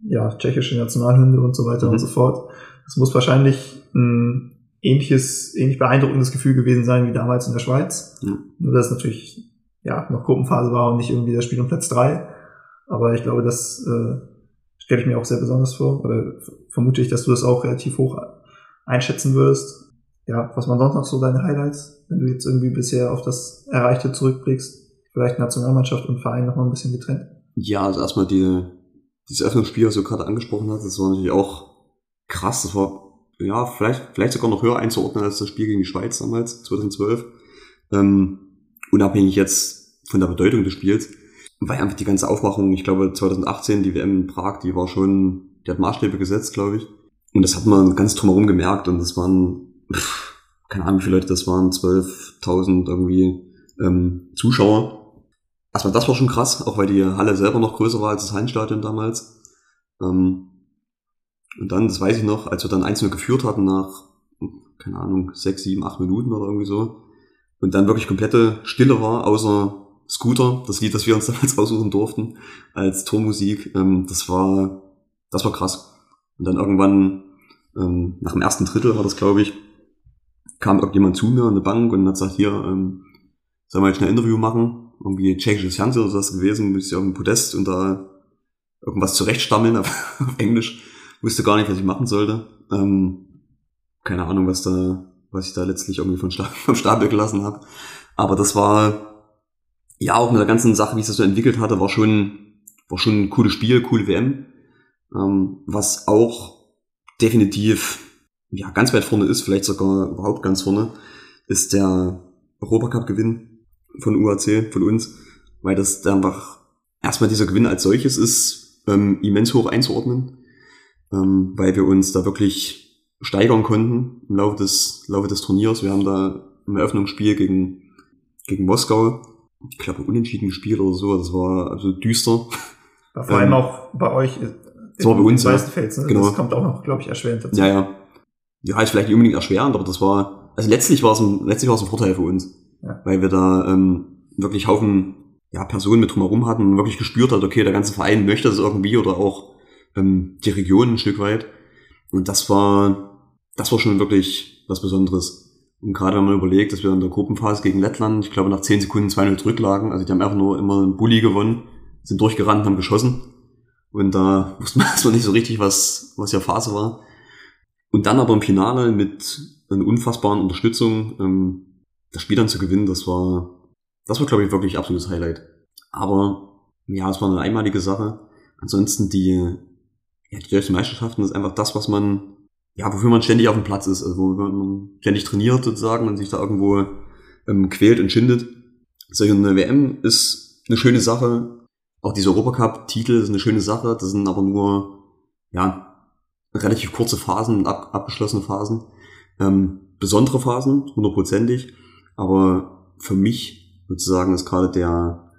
ja, tschechische Nationalhymne und so weiter Mhm. und so fort. Das muss wahrscheinlich ein ähnliches, ähnlich beeindruckendes Gefühl gewesen sein wie damals in der Schweiz. Mhm. Nur dass es natürlich ja noch Gruppenphase war und nicht irgendwie das Spiel um Platz drei. Aber ich glaube, das äh, stelle ich mir auch sehr besonders vor. Oder vermute ich, dass du das auch relativ hoch einschätzen würdest. Ja, was waren sonst noch so deine Highlights, wenn du jetzt irgendwie bisher auf das Erreichte zurückblickst? Vielleicht Nationalmannschaft und Verein noch mal ein bisschen getrennt. Ja, also erstmal die, dieses Öffnungsspiel, was du gerade angesprochen hast, das war natürlich auch krass. Das war ja, vielleicht, vielleicht sogar noch höher einzuordnen als das Spiel gegen die Schweiz damals, 2012. Ähm, unabhängig jetzt von der Bedeutung des Spiels, weil einfach die ganze Aufmachung, ich glaube 2018, die WM in Prag, die war schon, die hat Maßstäbe gesetzt, glaube ich. Und das hat man ganz drumherum gemerkt und das waren, pff, keine Ahnung wie viele Leute das waren, 12.000 irgendwie ähm, Zuschauer. Erstmal das war schon krass, auch weil die Halle selber noch größer war als das Heimstadion damals. Ähm, und dann, das weiß ich noch, als wir dann einzelne geführt hatten nach, keine Ahnung, sechs, sieben, acht Minuten oder irgendwie so, und dann wirklich komplette Stille war, außer Scooter, das Lied, das wir uns damals aussuchen durften, als Tormusik, ähm, das war, das war krass. Und dann irgendwann, ähm, nach dem ersten Drittel war das, glaube ich, kam irgendjemand zu mir an der Bank und hat gesagt, hier, ähm, soll mal schnell ein Interview machen? Irgendwie tschechisches Fernsehen oder sowas gewesen, muss ich auf dem Podest und da irgendwas zurechtstammeln auf, auf Englisch. Wusste gar nicht, was ich machen sollte. Ähm, keine Ahnung, was da, was ich da letztlich irgendwie von Stapel, vom Stapel gelassen habe. Aber das war, ja, auch mit der ganzen Sache, wie es das so entwickelt hatte, war schon, war schon ein cooles Spiel, coole WM. Ähm, was auch definitiv, ja, ganz weit vorne ist, vielleicht sogar überhaupt ganz vorne, ist der Europacup-Gewinn von UAC, von uns, weil das einfach erstmal dieser Gewinn als solches ist, ähm, immens hoch einzuordnen, ähm, weil wir uns da wirklich steigern konnten im Laufe des, Laufe des Turniers. Wir haben da im Eröffnungsspiel gegen, gegen Moskau, ich glaube, unentschieden gespielt oder so, das war also düster. War vor allem auch bei euch das war bei uns, ja. Ne? Genau. Das kommt auch noch, glaube ich, erschwerend dazu. Ja, ja. Ja, ist vielleicht nicht unbedingt erschwerend, aber das war, also letztlich war es ein, letztlich war es ein Vorteil für uns. Ja. Weil wir da ähm, wirklich Haufen ja, Personen mit drumherum hatten und wirklich gespürt hat, okay, der ganze Verein möchte das irgendwie oder auch ähm, die Region ein Stück weit. Und das war, das war schon wirklich was Besonderes. Und gerade wenn man überlegt, dass wir in der Gruppenphase gegen Lettland, ich glaube, nach 10 Sekunden 2-0 zurücklagen, also die haben einfach nur immer einen Bulli gewonnen, sind durchgerannt, haben geschossen. Und da wusste man erstmal nicht so richtig, was, was ja Phase war. Und dann aber im Finale mit einer unfassbaren Unterstützung ähm, das Spiel dann zu gewinnen, das war, das war, glaube ich, wirklich absolutes Highlight. Aber ja, es war eine einmalige Sache. Ansonsten die, ja, die deutschen Meisterschaften ist einfach das, was man, ja, wofür man ständig auf dem Platz ist, also wo man ständig trainiert sozusagen und sich da irgendwo ähm, quält und schindet. Solche eine WM ist eine schöne Sache. Auch diese Europacup-Titel ist eine schöne Sache. Das sind aber nur, ja, relativ kurze Phasen, ab, abgeschlossene Phasen. Ähm, besondere Phasen, hundertprozentig. Aber für mich sozusagen ist gerade der,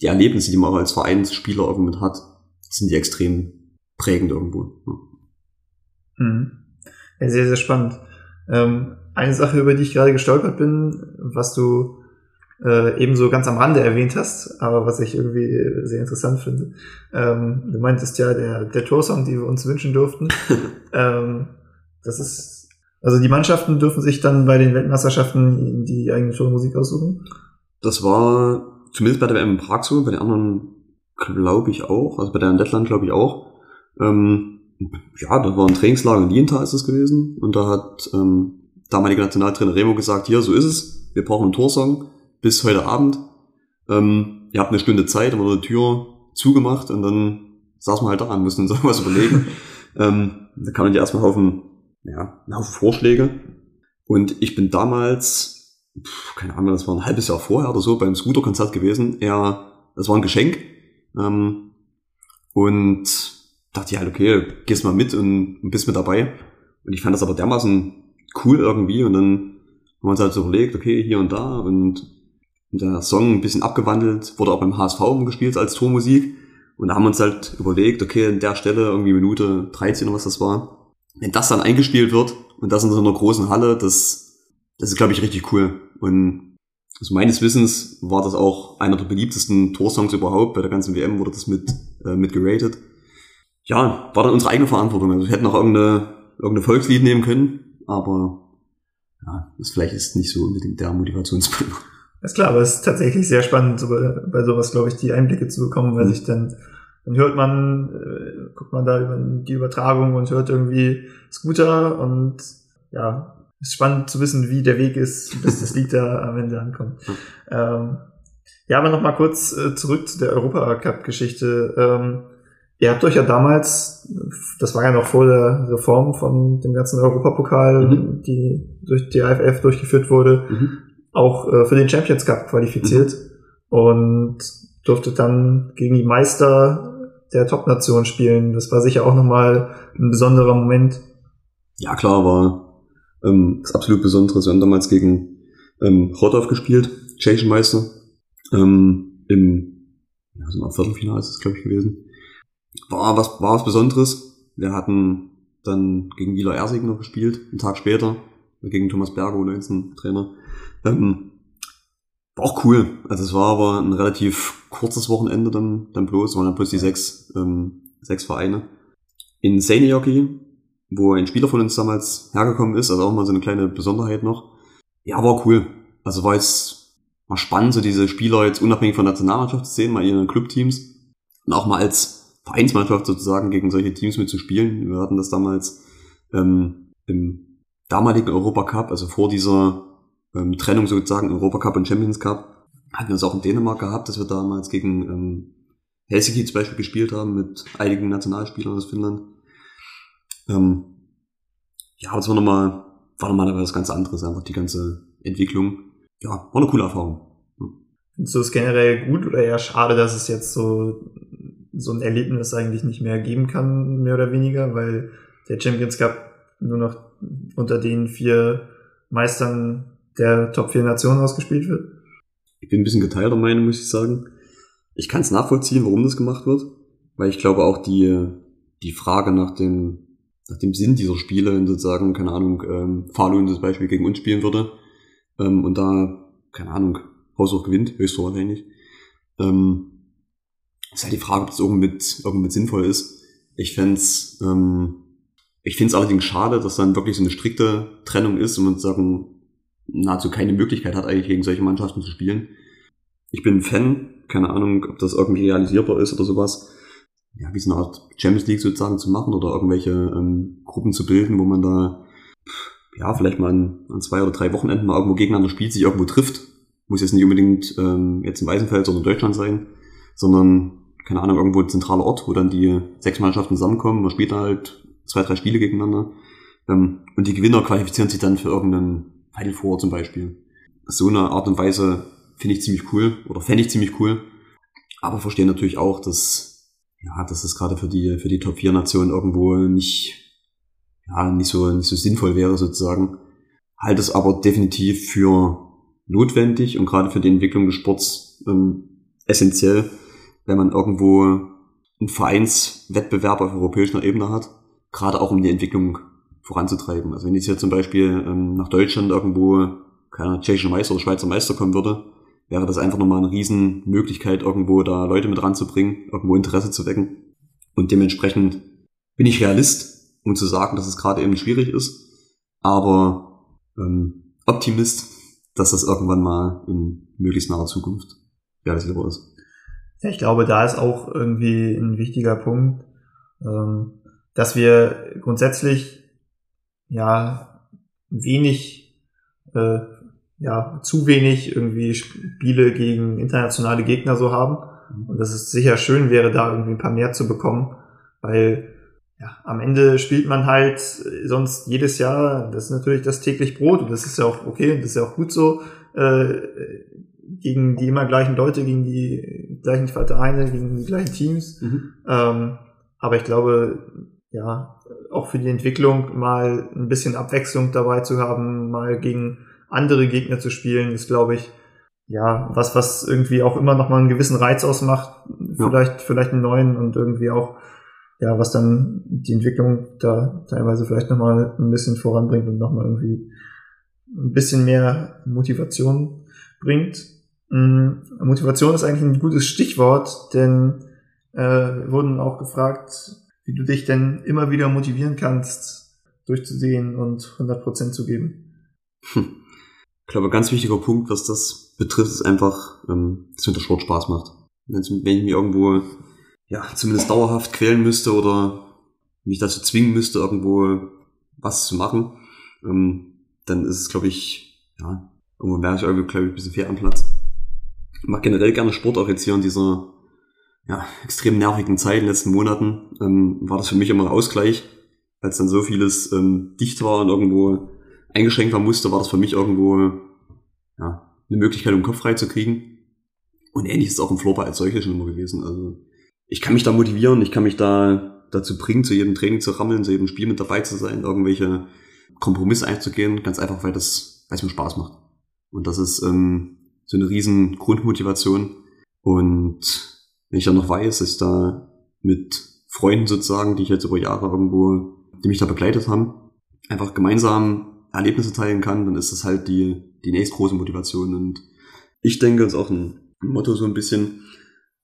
die Erlebnisse, die man auch als Vereinsspieler irgendwie mit hat, sind die extrem prägend irgendwo. Mhm. Ja, sehr, sehr spannend. Ähm, eine Sache, über die ich gerade gestolpert bin, was du äh, ebenso ganz am Rande erwähnt hast, aber was ich irgendwie sehr interessant finde. Ähm, du meintest ja, der, der Torsong, die wir uns wünschen durften, ähm, das ist, also die Mannschaften dürfen sich dann bei den Weltmeisterschaften die eigene Tormusik aussuchen? Das war zumindest bei der WM in Prag so, bei den anderen glaube ich auch, also bei der in Lettland glaube ich auch. Ähm, ja, das war ein Trainingslager in Lienthal ist es gewesen und da hat ähm, damaliger Nationaltrainer Remo gesagt, hier, so ist es, wir brauchen einen Torsong bis heute Abend. Ähm, ihr habt eine Stunde Zeit, dann wurde die Tür zugemacht und dann saßen wir halt da und mussten uns irgendwas überlegen. ähm, da kamen ja erstmal Haufen, ja, einen Haufen Vorschläge. Und ich bin damals, pf, keine Ahnung, das war ein halbes Jahr vorher oder so, beim Scooter-Konzert gewesen. Er, das war ein Geschenk. Ähm, und dachte ich halt, okay, gehst mal mit und bist mit dabei. Und ich fand das aber dermaßen cool irgendwie. Und dann haben wir uns halt so überlegt, okay, hier und da. Und der Song ein bisschen abgewandelt, wurde auch beim HSV umgespielt als Tormusik. Und da haben wir uns halt überlegt, okay, an der Stelle irgendwie Minute 13 oder was das war. Wenn das dann eingespielt wird und das in so einer großen Halle, das, das ist, glaube ich, richtig cool. Und also meines Wissens war das auch einer der beliebtesten Torsongs überhaupt. Bei der ganzen WM wurde das mit, äh, mit geratet. Ja, war dann unsere eigene Verantwortung. Also wir hätten auch irgendeine, irgendeine Volkslied nehmen können, aber ja, das vielleicht ist nicht so unbedingt der Motivationsbringer. Ist klar, aber es ist tatsächlich sehr spannend, so bei, bei sowas, glaube ich, die Einblicke zu bekommen, weil Mhm. sich dann, dann hört man, äh, guckt man da über die Übertragung und hört irgendwie Scooter und ja, ist spannend zu wissen, wie der Weg ist, bis das Lied da am Ende ankommt. Ähm, ja, aber noch mal kurz äh, zurück zu der Europacup-Geschichte. Ähm, Ihr habt euch ja damals, das war ja noch vor der Reform von dem ganzen Europapokal, mhm. die durch die AFF durchgeführt wurde, mhm. auch äh, für den Champions Cup qualifiziert mhm. und durfte dann gegen die Meister der Top-Nation spielen. Das war sicher auch nochmal ein besonderer Moment. Ja, klar, war ähm, das absolut Besonderes. Wir haben damals gegen ähm, Rotov gespielt, Tschechischen Meister, ähm, im ja, so Viertelfinale ist es, glaube ich, gewesen. War was, war was Besonderes. Wir hatten dann gegen Wieler Ersig noch gespielt, einen Tag später, gegen Thomas Bergo, 19 Trainer. Ähm, war auch cool. Also es war aber ein relativ kurzes Wochenende dann, dann bloß, waren dann bloß die sechs, ähm, sechs Vereine. In Seinäjoki, wo ein Spieler von uns damals hergekommen ist, also auch mal so eine kleine Besonderheit noch. Ja, war cool. Also war jetzt mal spannend, so diese Spieler jetzt unabhängig von der Nationalmannschaft zu sehen, mal in ihren Clubteams und auch mal als Vereinsmannschaft sozusagen gegen solche Teams mitzuspielen. Wir hatten das damals ähm, im damaligen Europacup, also vor dieser ähm, Trennung sozusagen Europacup und Champions Cup. Hatten wir es auch in Dänemark gehabt, dass wir damals gegen ähm, Helsinki zum Beispiel gespielt haben mit einigen Nationalspielern aus Finnland. Ähm, ja, aber es war nochmal, war nochmal was ganz anderes, einfach die ganze Entwicklung. Ja, war eine coole Erfahrung. Findest du es generell gut oder eher schade, dass es jetzt so, so ein Erlebnis eigentlich nicht mehr geben kann, mehr oder weniger, weil der Champions Cup nur noch unter den vier Meistern der Top 4 Nationen ausgespielt wird? Ich bin ein bisschen geteilter Meinung, muss ich sagen. Ich kann es nachvollziehen, warum das gemacht wird, weil ich glaube auch die, die Frage nach dem, nach dem Sinn dieser Spiele, wenn sozusagen, keine Ahnung, ähm, Falun zum Beispiel gegen uns spielen würde ähm, und da, keine Ahnung, Haushoch gewinnt, höchstwahrscheinlich, ähm, ist halt die Frage, ob das irgendwie mit, sinnvoll ist. Ich fände ähm, ich finde allerdings schade, dass dann wirklich so eine strikte Trennung ist und man sagen, nahezu keine Möglichkeit hat, eigentlich gegen solche Mannschaften zu spielen. Ich bin Fan, keine Ahnung, ob das irgendwie realisierbar ist oder sowas. Ja, wie so eine Art Champions League sozusagen zu machen oder irgendwelche ähm, Gruppen zu bilden, wo man da ja vielleicht mal an, an, zwei oder drei Wochenenden mal irgendwo gegeneinander spielt, sich irgendwo trifft. Muss jetzt nicht unbedingt ähm, jetzt im Weißenfeld oder in Deutschland sein, sondern keine Ahnung, irgendwo ein zentraler Ort, wo dann die sechs Mannschaften zusammenkommen, man spielt halt zwei, drei Spiele gegeneinander. Ähm, und die Gewinner qualifizieren sich dann für irgendeinen Final Four zum Beispiel. So eine Art und Weise finde ich ziemlich cool oder fände ich ziemlich cool. Aber verstehe natürlich auch, dass, ja, dass es gerade für die, für die Top 4 Nationen irgendwo nicht, ja, nicht so, nicht so sinnvoll wäre sozusagen. Halte es aber definitiv für notwendig und gerade für die Entwicklung des Sports ähm, essentiell, wenn man irgendwo einen Vereinswettbewerb auf europäischer Ebene hat, gerade auch um die Entwicklung voranzutreiben. Also wenn jetzt hier zum Beispiel ähm, nach Deutschland irgendwo keiner tschechischer Meister oder Schweizer Meister kommen würde, wäre das einfach nochmal eine riesen Möglichkeit, irgendwo da Leute mit ranzubringen, irgendwo Interesse zu wecken. Und dementsprechend bin ich Realist, um zu sagen, dass es gerade eben schwierig ist, aber ähm, Optimist, dass das irgendwann mal in möglichst naher Zukunft realisierbar ist. Ich glaube, da ist auch irgendwie ein wichtiger Punkt, ähm, dass wir grundsätzlich ja wenig, äh, ja zu wenig irgendwie Spiele gegen internationale Gegner so haben. Mhm. und dass es sicher schön wäre, da irgendwie ein paar mehr zu bekommen, weil ja, am Ende spielt man halt sonst jedes Jahr, das ist natürlich das täglich Brot und das ist ja auch okay, das ist ja auch gut so, äh, gegen die immer gleichen Leute, gegen die gleichen Vereine, gegen die gleichen Teams. Mhm. Ähm, aber ich glaube, ja, auch für die Entwicklung mal ein bisschen Abwechslung dabei zu haben, mal gegen andere Gegner zu spielen, ist, glaube ich, ja, was, was irgendwie auch immer noch mal einen gewissen Reiz ausmacht, ja. vielleicht, vielleicht einen neuen und irgendwie auch, ja, was dann die Entwicklung da teilweise vielleicht noch mal ein bisschen voranbringt und noch mal irgendwie ein bisschen mehr Motivation bringt. Mm, Motivation ist eigentlich ein gutes Stichwort, denn äh, wurden auch gefragt, wie du dich denn immer wieder motivieren kannst, durchzusehen und 100% zu geben. Hm. Ich glaube, ein ganz wichtiger Punkt, was das betrifft, ist einfach, ähm, dass mir der Sport Spaß macht. Wenn ich mich irgendwo, ja, zumindest dauerhaft quälen müsste oder mich dazu zwingen müsste, irgendwo was zu machen, ähm, dann ist es, glaube ich, ja, irgendwo wäre ich irgendwie, glaube ich, ein bisschen fair am Platz. Mache generell gerne Sport, auch jetzt hier in dieser ja, extrem nervigen Zeit in den letzten Monaten ähm, war das für mich immer ein Ausgleich. Als dann so vieles ähm, dicht war und irgendwo eingeschränkt werden musste, war das für mich irgendwo ja, eine Möglichkeit, um den Kopf frei zu kriegen. Und ähnlich ist es auch im Floorball als solches schon immer gewesen. Also ich kann mich da motivieren, ich kann mich da dazu bringen, zu jedem Training zu rammeln, zu jedem Spiel mit dabei zu sein, irgendwelche Kompromisse einzugehen, ganz einfach, weil das, weil es mir Spaß macht. Und das ist ähm, so eine riesen Grundmotivation. Und wenn ich dann noch weiß, dass da mit Freunden sozusagen, die ich jetzt über Jahre irgendwo, die mich da begleitet haben, einfach gemeinsam Erlebnisse teilen kann, dann ist das halt die, die nächst große Motivation. Und ich denke, das ist auch ein Motto so ein bisschen,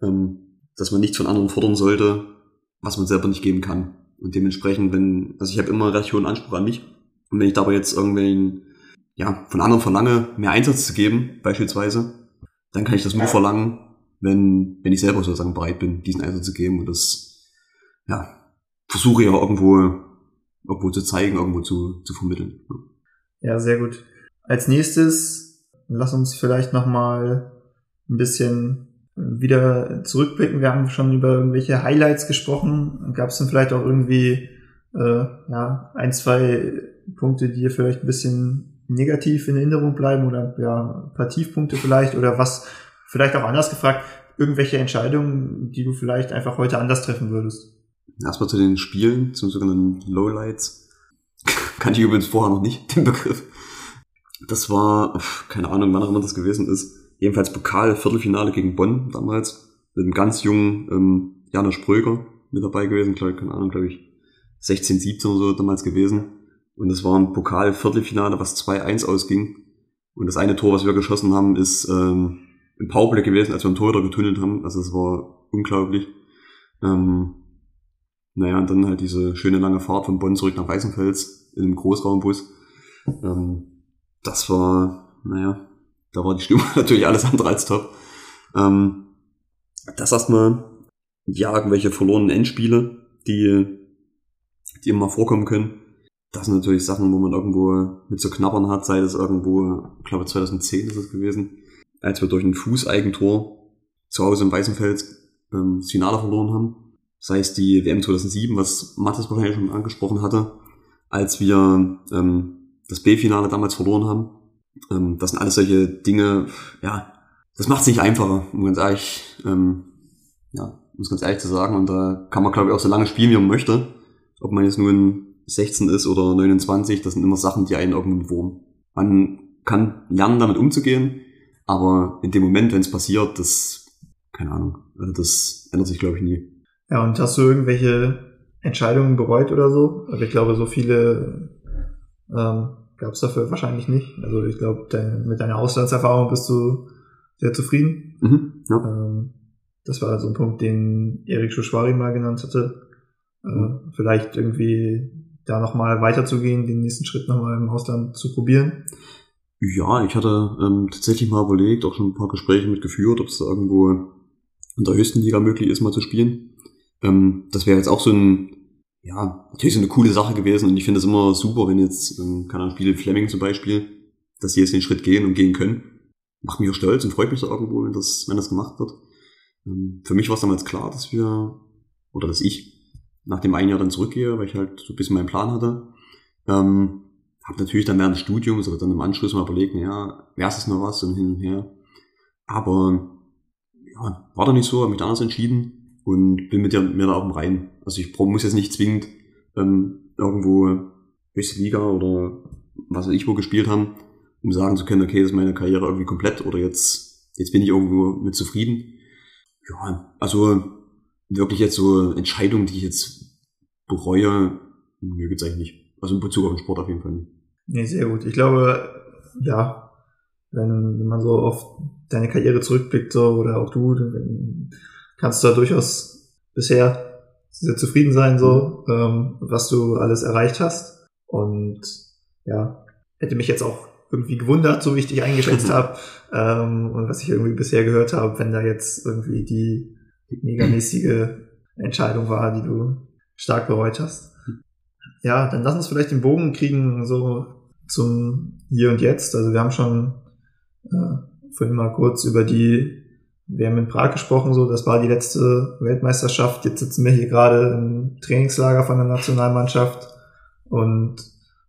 ähm, dass man nichts von anderen fordern sollte, was man selber nicht geben kann. Und dementsprechend, wenn, also ich habe immer recht hohen Anspruch an mich. Und wenn ich dabei jetzt irgendwen, ja, von anderen verlange, mehr Einsatz zu geben, beispielsweise, dann kann ich das nur verlangen, wenn, wenn ich selber sozusagen bereit bin, diesen Einsatz zu geben. Und das, ja, versuche ja irgendwo, irgendwo zu zeigen, irgendwo zu, zu vermitteln. Ja, sehr gut. Als nächstes, lass uns vielleicht nochmal ein bisschen wieder zurückblicken. Wir haben schon über irgendwelche Highlights gesprochen. Gab es denn vielleicht auch irgendwie äh, ja, ein, zwei Punkte, die dir vielleicht ein bisschen negativ in Erinnerung bleiben oder ja, ein paar Tiefpunkte vielleicht oder was vielleicht auch anders gefragt, irgendwelche Entscheidungen, die du vielleicht einfach heute anders treffen würdest? Erstmal zu den Spielen, zum sogenannten Lowlights. Kannte ich übrigens vorher noch nicht, den Begriff. Das war, keine Ahnung, wann auch immer das gewesen ist jedenfalls Pokal-Viertelfinale gegen Bonn damals, mit einem ganz jungen ähm, Jana Spröger mit dabei gewesen, glaube ich, keine Ahnung, glaube ich, 16, 17 oder so damals gewesen. Und es war ein Pokal-Viertelfinale, was 2-1 ausging. Und das eine Tor, was wir geschossen haben, ist ähm, im Powerplay gewesen, als wir im Torhüter getunnelt haben. Also es war unglaublich. Ähm, naja, und dann halt diese schöne lange Fahrt von Bonn zurück nach Weißenfels in einem Großraumbus. Ähm, das war, naja, da war die Stimmung natürlich alles andere als top. Ähm, das erstmal, ja, irgendwelche verlorenen Endspiele, die, die immer vorkommen können. Das sind natürlich Sachen, wo man irgendwo mit so knabbern hat, sei es irgendwo, ich glaube 2010 ist es gewesen, als wir durch ein Fußeigentor zu Hause im Weißenfeld ähm, das Finale verloren haben. Sei es die WM 2007, was Mathis wahrscheinlich schon angesprochen hatte, als wir ähm, das B-Finale damals verloren haben ähm, das sind alles solche Dinge, ja, das macht es nicht einfacher, um ganz ehrlich, ähm, ja, um es ganz ehrlich zu sagen. Und da kann man, glaube ich, auch so lange spielen, wie man möchte. Ob man jetzt nun 16 ist oder 29, das sind immer Sachen, die einen irgendwo wurmen. Man kann lernen, damit umzugehen, aber in dem Moment, wenn es passiert, das, keine Ahnung, also das ändert sich, glaube ich, nie. Ja, und hast du irgendwelche Entscheidungen bereut oder so? Also ich glaube, so viele ähm, gab es dafür wahrscheinlich nicht. Also ich glaube, dein, mit deiner Auslandserfahrung bist du sehr zufrieden. Mhm, ja. ähm, das war so ein Punkt, den Erik Schuschwari mal genannt hatte. Äh, mhm. Vielleicht irgendwie da nochmal weiterzugehen, den nächsten Schritt nochmal im Ausland zu probieren. Ja, ich hatte ähm, tatsächlich mal überlegt, auch schon ein paar Gespräche mitgeführt, ob es da irgendwo in der höchsten Liga möglich ist, mal zu spielen. Ähm, das wäre jetzt auch so ein ja, natürlich so eine coole Sache gewesen und ich finde es immer super, wenn jetzt, ähm, keine Ahnung, Spiele Fleming zum Beispiel, dass die jetzt den Schritt gehen und gehen können. Macht mich auch stolz und freut mich da irgendwo, wenn das, wenn das gemacht wird. Ähm, für mich war es damals klar, dass wir, oder dass ich nach dem einen Jahr dann zurückgehe, weil ich halt so ein bisschen meinen Plan hatte. Ähm, habe natürlich dann während des Studiums oder dann im Anschluss mal überlegt, naja, wäre es noch was und hin und her. Aber ja, war da nicht so, habe mich anders entschieden und bin mit mir da auf dem Rhein. Also ich muss jetzt nicht zwingend ähm, irgendwo höchste Liga oder was weiß ich wo gespielt haben, um sagen zu können, okay, das ist meine Karriere irgendwie komplett oder jetzt, jetzt bin ich irgendwo mit zufrieden. Ja, also wirklich jetzt so Entscheidungen, die ich jetzt bereue, mir gibt's eigentlich nicht. Also in Bezug auf den Sport auf jeden Fall nicht. Nee, sehr gut. Ich glaube, ja, wenn, wenn man so auf deine Karriere zurückblickt, so, oder auch du, dann kannst du da durchaus bisher sehr zufrieden sein, so, ähm, was du alles erreicht hast. Und ja, hätte mich jetzt auch irgendwie gewundert, so wie ich dich eingeschätzt habe ähm, und was ich irgendwie bisher gehört habe, wenn da jetzt irgendwie die megamäßige Entscheidung war, die du stark bereut hast. Ja, dann lass uns vielleicht den Bogen kriegen, so zum Hier und Jetzt. Also wir haben schon äh, vorhin mal kurz über die haben in Prag gesprochen, so, das war die letzte Weltmeisterschaft. Jetzt sitzen wir hier gerade im Trainingslager von der Nationalmannschaft und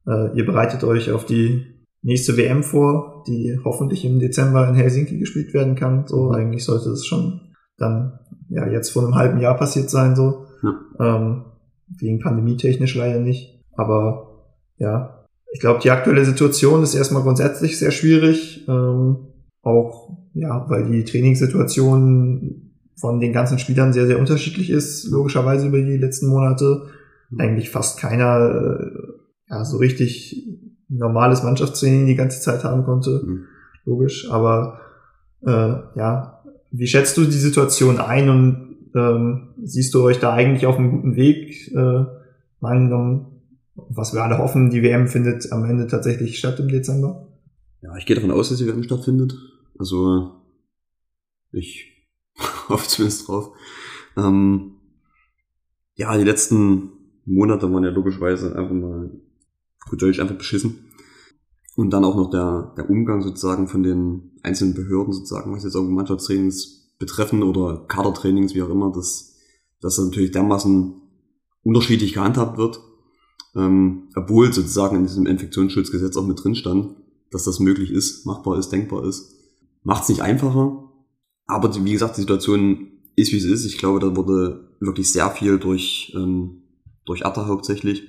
äh, ihr bereitet euch auf die nächste WM vor, die hoffentlich im Dezember in Helsinki gespielt werden kann. So, eigentlich sollte es schon dann ja jetzt vor einem halben Jahr passiert sein, so. Ja. Ähm, wegen pandemietechnisch leider nicht. Aber ja, ich glaube, die aktuelle Situation ist erstmal grundsätzlich sehr schwierig. Ähm, auch ja, weil die Trainingssituation von den ganzen Spielern sehr, sehr unterschiedlich ist, logischerweise über die letzten Monate. Mhm. Eigentlich fast keiner äh, ja, so richtig normales Mannschaftstraining die ganze Zeit haben konnte. Mhm. Logisch. Aber äh, ja, wie schätzt du die Situation ein und ähm, siehst du euch da eigentlich auf einem guten Weg? Äh, mal was wir alle hoffen, die WM findet am Ende tatsächlich statt im Dezember? Ja, ich gehe davon aus, dass die WM stattfindet. Also ich hoffe zumindest drauf. Ähm, ja, die letzten Monate waren ja logischerweise einfach mal gut Deutsch einfach beschissen. Und dann auch noch der, der Umgang sozusagen von den einzelnen Behörden sozusagen, was jetzt auch Mannschaftstrainings betreffen oder Kadertrainings, wie auch immer, dass, dass das natürlich dermaßen unterschiedlich gehandhabt wird. Ähm, obwohl sozusagen in diesem Infektionsschutzgesetz auch mit drin stand, dass das möglich ist, machbar ist, denkbar ist. Macht es nicht einfacher, aber wie gesagt, die Situation ist, wie sie ist. Ich glaube, da wurde wirklich sehr viel durch, ähm, durch Atta hauptsächlich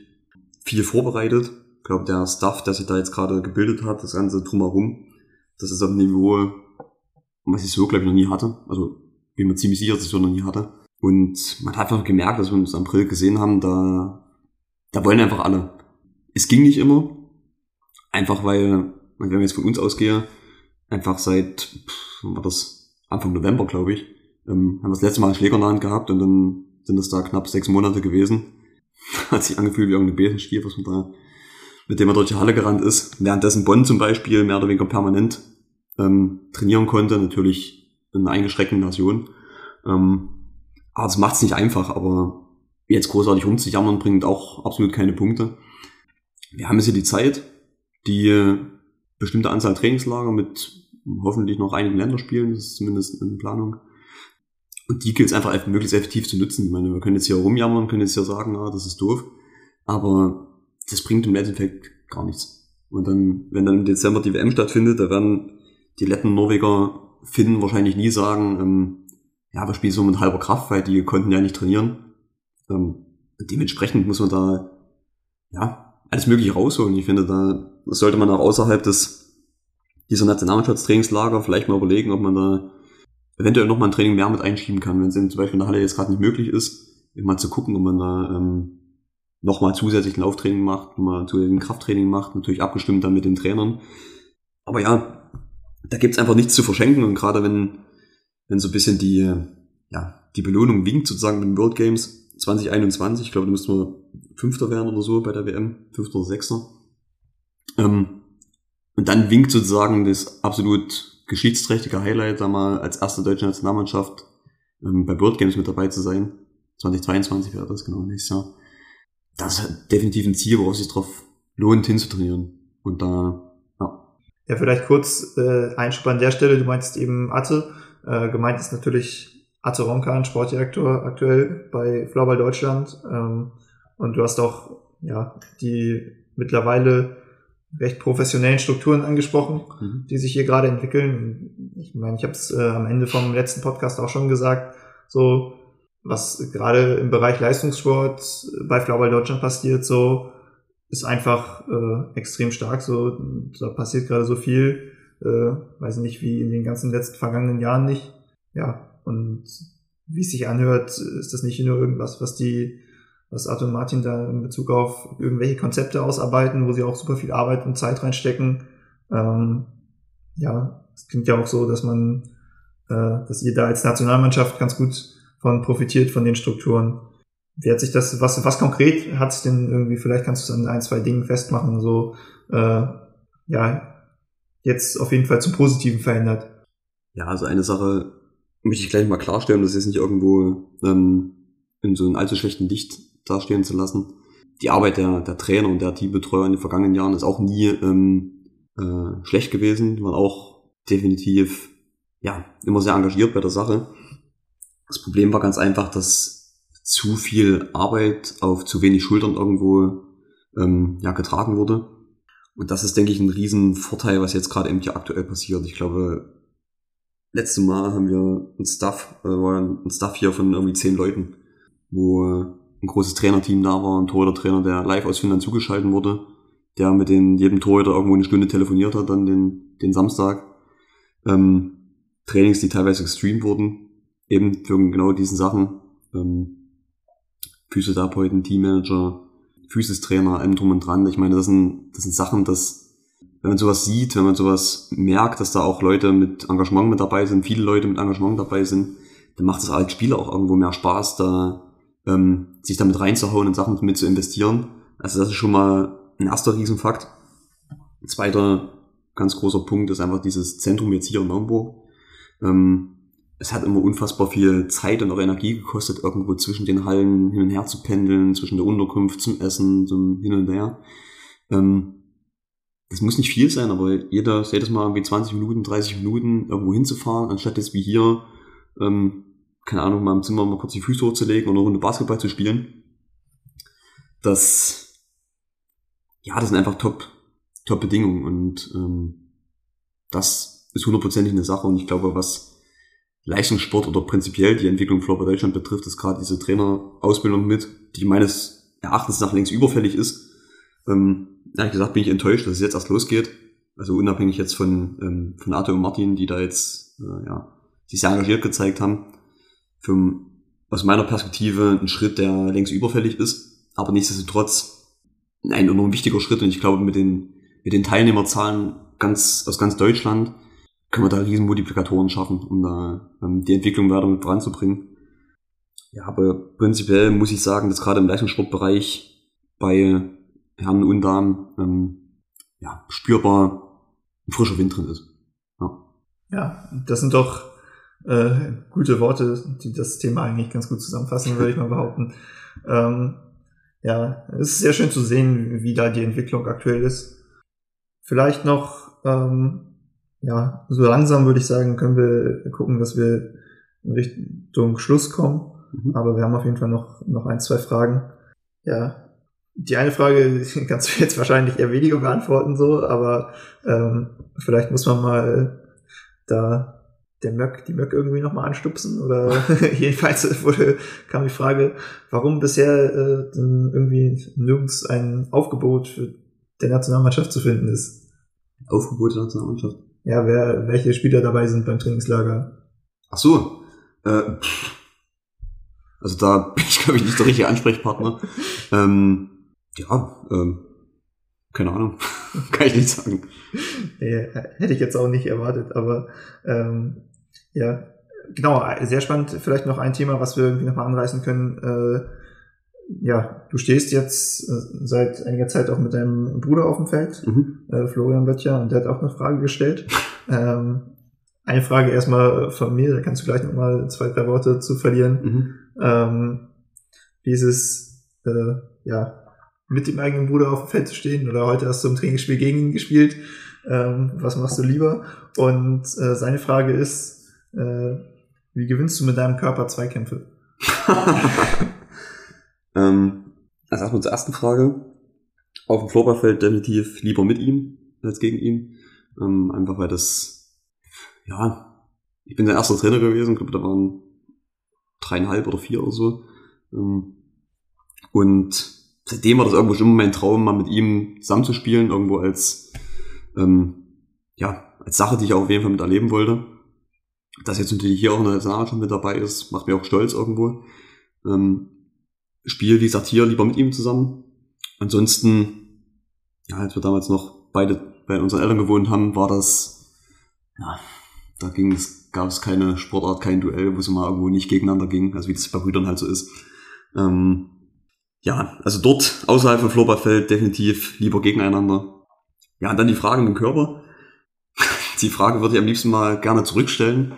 viel vorbereitet. Glaube, der Stuff, der sich da jetzt gerade gebildet hat, das ganze drumherum, das ist auf einem Niveau, was ich so, glaube ich, noch nie hatte. Also bin mir ziemlich sicher, dass ich so noch nie hatte. Und man hat einfach gemerkt, dass wir uns im April gesehen haben, da, da wollen einfach alle. Es ging nicht immer. Einfach weil, wenn ich jetzt von uns ausgehe, einfach seit, wann war das, Anfang November, glaube ich, ähm, haben wir das letzte Mal einen Schläger in der Hand gehabt und dann sind es da knapp sechs Monate gewesen. Hat sich angefühlt wie irgendein Besenstiel, was man da, mit dem er durch die Halle gerannt ist. Währenddessen Bonn zum Beispiel mehr oder weniger permanent ähm, trainieren konnte, natürlich in einer eingeschränkten Version. Ähm, aber das macht es nicht einfach, aber jetzt großartig rumzujammern bringt auch absolut keine Punkte. Wir haben jetzt hier die Zeit, die bestimmte Anzahl Trainingslager mit hoffentlich noch einigen Länderspielen, das ist zumindest in Planung. Und die gilt es einfach möglichst effektiv zu nutzen. Ich meine, wir können jetzt hier rumjammern, können jetzt hier sagen, ah, das ist doof, aber das bringt im Endeffekt gar nichts. Und dann, wenn dann im Dezember die WM stattfindet, da werden die Letten, Norweger, Finnen wahrscheinlich nie sagen, ähm, ja, wir spielen so mit halber Kraft, weil die konnten ja nicht trainieren. Ähm, dementsprechend muss man da, ja, alles mögliche rausholen. Ich finde, da sollte man auch außerhalb des dieser Nationalmannschaftstrainingslager vielleicht mal überlegen, ob man da eventuell nochmal ein Training mehr mit einschieben kann, wenn es zum Beispiel in der Halle jetzt gerade nicht möglich ist, mal zu gucken, ob man da ähm, nochmal zusätzlich Lauftraining macht, mal zusätzlich Krafttraining macht, natürlich abgestimmt dann mit den Trainern. Aber ja, da gibt's einfach nichts zu verschenken und gerade wenn, wenn so ein bisschen die, ja, die Belohnung winkt sozusagen mit den World Games 2021, ich glaube, da müssten wir Fünfter werden oder so bei der WM, Fünfter oder Sechster. Ähm, und dann winkt sozusagen das absolut geschichtsträchtige Highlight, da mal als erste deutsche Nationalmannschaft ähm, bei World Games mit dabei zu sein. 2022 wäre das genau nächstes Jahr. Das ist definitiv ein Ziel, worauf sich drauf lohnt, hinzutrainieren. Und da, ja. Ja, vielleicht kurz äh, Einschub an der Stelle. Du meintest eben Atte. Äh, gemeint ist natürlich Atte Ronkan, Sportdirektor aktuell bei Floorball Deutschland. Ähm, und du hast auch ja die mittlerweile recht professionellen Strukturen angesprochen, mhm. die sich hier gerade entwickeln. Ich meine, ich habe es äh, am Ende vom letzten Podcast auch schon gesagt, so was gerade im Bereich Leistungssport bei Floorball Deutschland passiert, so ist einfach äh, extrem stark. So da passiert gerade so viel, äh, weiß nicht wie in den ganzen letzten vergangenen Jahren nicht. Ja und wie es sich anhört, ist das nicht nur irgendwas, was die was Arthur und Martin da in Bezug auf irgendwelche Konzepte ausarbeiten, wo sie auch super viel Arbeit und Zeit reinstecken. Ähm, ja, es klingt ja auch so, dass man, äh, dass ihr da als Nationalmannschaft ganz gut von profitiert von den Strukturen. Wie hat sich das, was, was konkret hat sich denn irgendwie, vielleicht kannst du es an ein, zwei Dingen festmachen, so, äh, ja, jetzt auf jeden Fall zum Positiven verändert? Ja, also eine Sache möchte ich gleich mal klarstellen, das ist nicht irgendwo ähm, in so einem allzu schlechten Licht dastehen zu lassen. Die Arbeit der, der Trainer und der Teambetreuer in den vergangenen Jahren ist auch nie ähm, äh, schlecht gewesen. Die waren auch definitiv ja, immer sehr engagiert bei der Sache. Das Problem war ganz einfach, dass zu viel Arbeit auf zu wenig Schultern irgendwo ähm, ja, getragen wurde. Und das ist, denke ich, ein Riesenvorteil, was jetzt gerade eben hier aktuell passiert. Ich glaube, letzte Mal haben wir ein Staff, äh, war ein Staff hier von irgendwie zehn Leuten, wo ein großes Trainerteam da war, ein Torhüter-Trainer, der live aus Finnland zugeschalten wurde, der mit den, jedem Torhüter irgendwo eine Stunde telefoniert hat, dann den, den Samstag. Ähm, Trainings, die teilweise gestreamt wurden, eben für genau diesen Sachen. Ähm, Physiotherapeuten, Teammanager, Physistrainer, allem drum und dran. Ich meine, das sind, das sind Sachen, dass, wenn man sowas sieht, wenn man sowas merkt, dass da auch Leute mit Engagement mit dabei sind, viele Leute mit Engagement dabei sind, dann macht es als Spieler auch irgendwo mehr Spaß, da ähm, sich damit reinzuhauen und Sachen mit zu investieren. Also das ist schon mal ein erster Riesenfakt. Ein zweiter ganz großer Punkt ist einfach dieses Zentrum jetzt hier in Naumburg. Ähm, es hat immer unfassbar viel Zeit und auch Energie gekostet, irgendwo zwischen den Hallen hin und her zu pendeln, zwischen der Unterkunft zum Essen, zum Hin und Her. Ähm, das muss nicht viel sein, aber jeder, jedes Mal irgendwie 20 Minuten, 30 Minuten irgendwo hinzufahren, anstatt jetzt wie hier, ähm, keine Ahnung, mal im Zimmer mal kurz die Füße hochzulegen oder eine Runde Basketball zu spielen. Das, ja, das sind einfach top, top Bedingungen und ähm, das ist hundertprozentig eine Sache und ich glaube, was Leistungssport oder prinzipiell die Entwicklung Flop Deutschland betrifft, ist gerade diese Trainerausbildung mit, die meines Erachtens nach längst überfällig ist. Ähm, ehrlich gesagt bin ich enttäuscht, dass es jetzt erst losgeht. Also unabhängig jetzt von, ähm, von Arthur und Martin, die da jetzt äh, ja, sich sehr engagiert gezeigt haben. Für, aus meiner Perspektive ein Schritt, der längst überfällig ist, aber nichtsdestotrotz ein enorm wichtiger Schritt und ich glaube mit den, mit den Teilnehmerzahlen ganz, aus ganz Deutschland können wir da riesen Multiplikatoren schaffen, um da ähm, die Entwicklung weiter mit voranzubringen. Ja, aber prinzipiell muss ich sagen, dass gerade im Leistungssportbereich bei Herren und Damen ähm, ja, spürbar ein frischer Wind drin ist. Ja, ja das sind doch äh, gute Worte, die das Thema eigentlich ganz gut zusammenfassen, würde ich mal behaupten. Ähm, ja, es ist sehr schön zu sehen, wie da die Entwicklung aktuell ist. Vielleicht noch ähm, ja, so langsam würde ich sagen, können wir gucken, dass wir in Richtung Schluss kommen. Mhm. Aber wir haben auf jeden Fall noch, noch ein, zwei Fragen. Ja, die eine Frage kannst du jetzt wahrscheinlich eher weniger beantworten, so, aber ähm, vielleicht muss man mal da der Möck, die Möck irgendwie nochmal anstupsen oder jedenfalls wurde, kam die Frage, warum bisher äh, denn irgendwie nirgends ein Aufgebot für der Nationalmannschaft zu finden ist. Aufgebot der Nationalmannschaft? Ja, wer, welche Spieler dabei sind beim Trainingslager. Ach so. Äh, also da bin ich, glaube ich, nicht der richtige Ansprechpartner. ähm, ja, ähm, keine Ahnung. Kann ich nicht sagen. Nee, hätte ich jetzt auch nicht erwartet, aber ähm, ja, genau, sehr spannend. Vielleicht noch ein Thema, was wir irgendwie nochmal anreißen können. Äh, ja, du stehst jetzt äh, seit einiger Zeit auch mit deinem Bruder auf dem Feld, mhm. äh, Florian Böttcher, und der hat auch eine Frage gestellt. ähm, eine Frage erstmal von mir, da kannst du gleich nochmal zwei, drei Worte zu verlieren. Mhm. Ähm, wie ist es, äh, ja, mit dem eigenen Bruder auf dem Feld zu stehen oder heute hast du im Trainingsspiel gegen ihn gespielt. Ähm, was machst du lieber? Und äh, seine Frage ist, äh, wie gewinnst du mit deinem Körper Zweikämpfe? Ähm, also erstmal zur ersten Frage. Auf dem Floorballfeld definitiv lieber mit ihm als gegen ihn. Ähm, einfach weil das, ja, ich bin sein erster Trainer gewesen, ich glaube, da waren dreieinhalb oder vier oder so. Ähm, und seitdem war das irgendwo schon mein Traum, mal mit ihm zusammenzuspielen, irgendwo als, ähm, ja, als Sache, die ich auf jeden Fall miterleben wollte. Dass jetzt natürlich hier auch eine Nationalmannschaft mit dabei ist, macht mir auch stolz irgendwo. Ähm, spiele, wie gesagt, hier lieber mit ihm zusammen. Ansonsten, ja, als wir damals noch beide bei unseren Eltern gewohnt haben, war das, ja, da ging es, gab es keine Sportart, kein Duell, wo es mal irgendwo nicht gegeneinander ging, also wie das bei Brüdern halt so ist. Ähm, ja, also dort außerhalb vom Floorballfeld definitiv lieber gegeneinander. Ja, und dann die Frage mit dem Körper. die Frage würde ich am liebsten mal gerne zurückstellen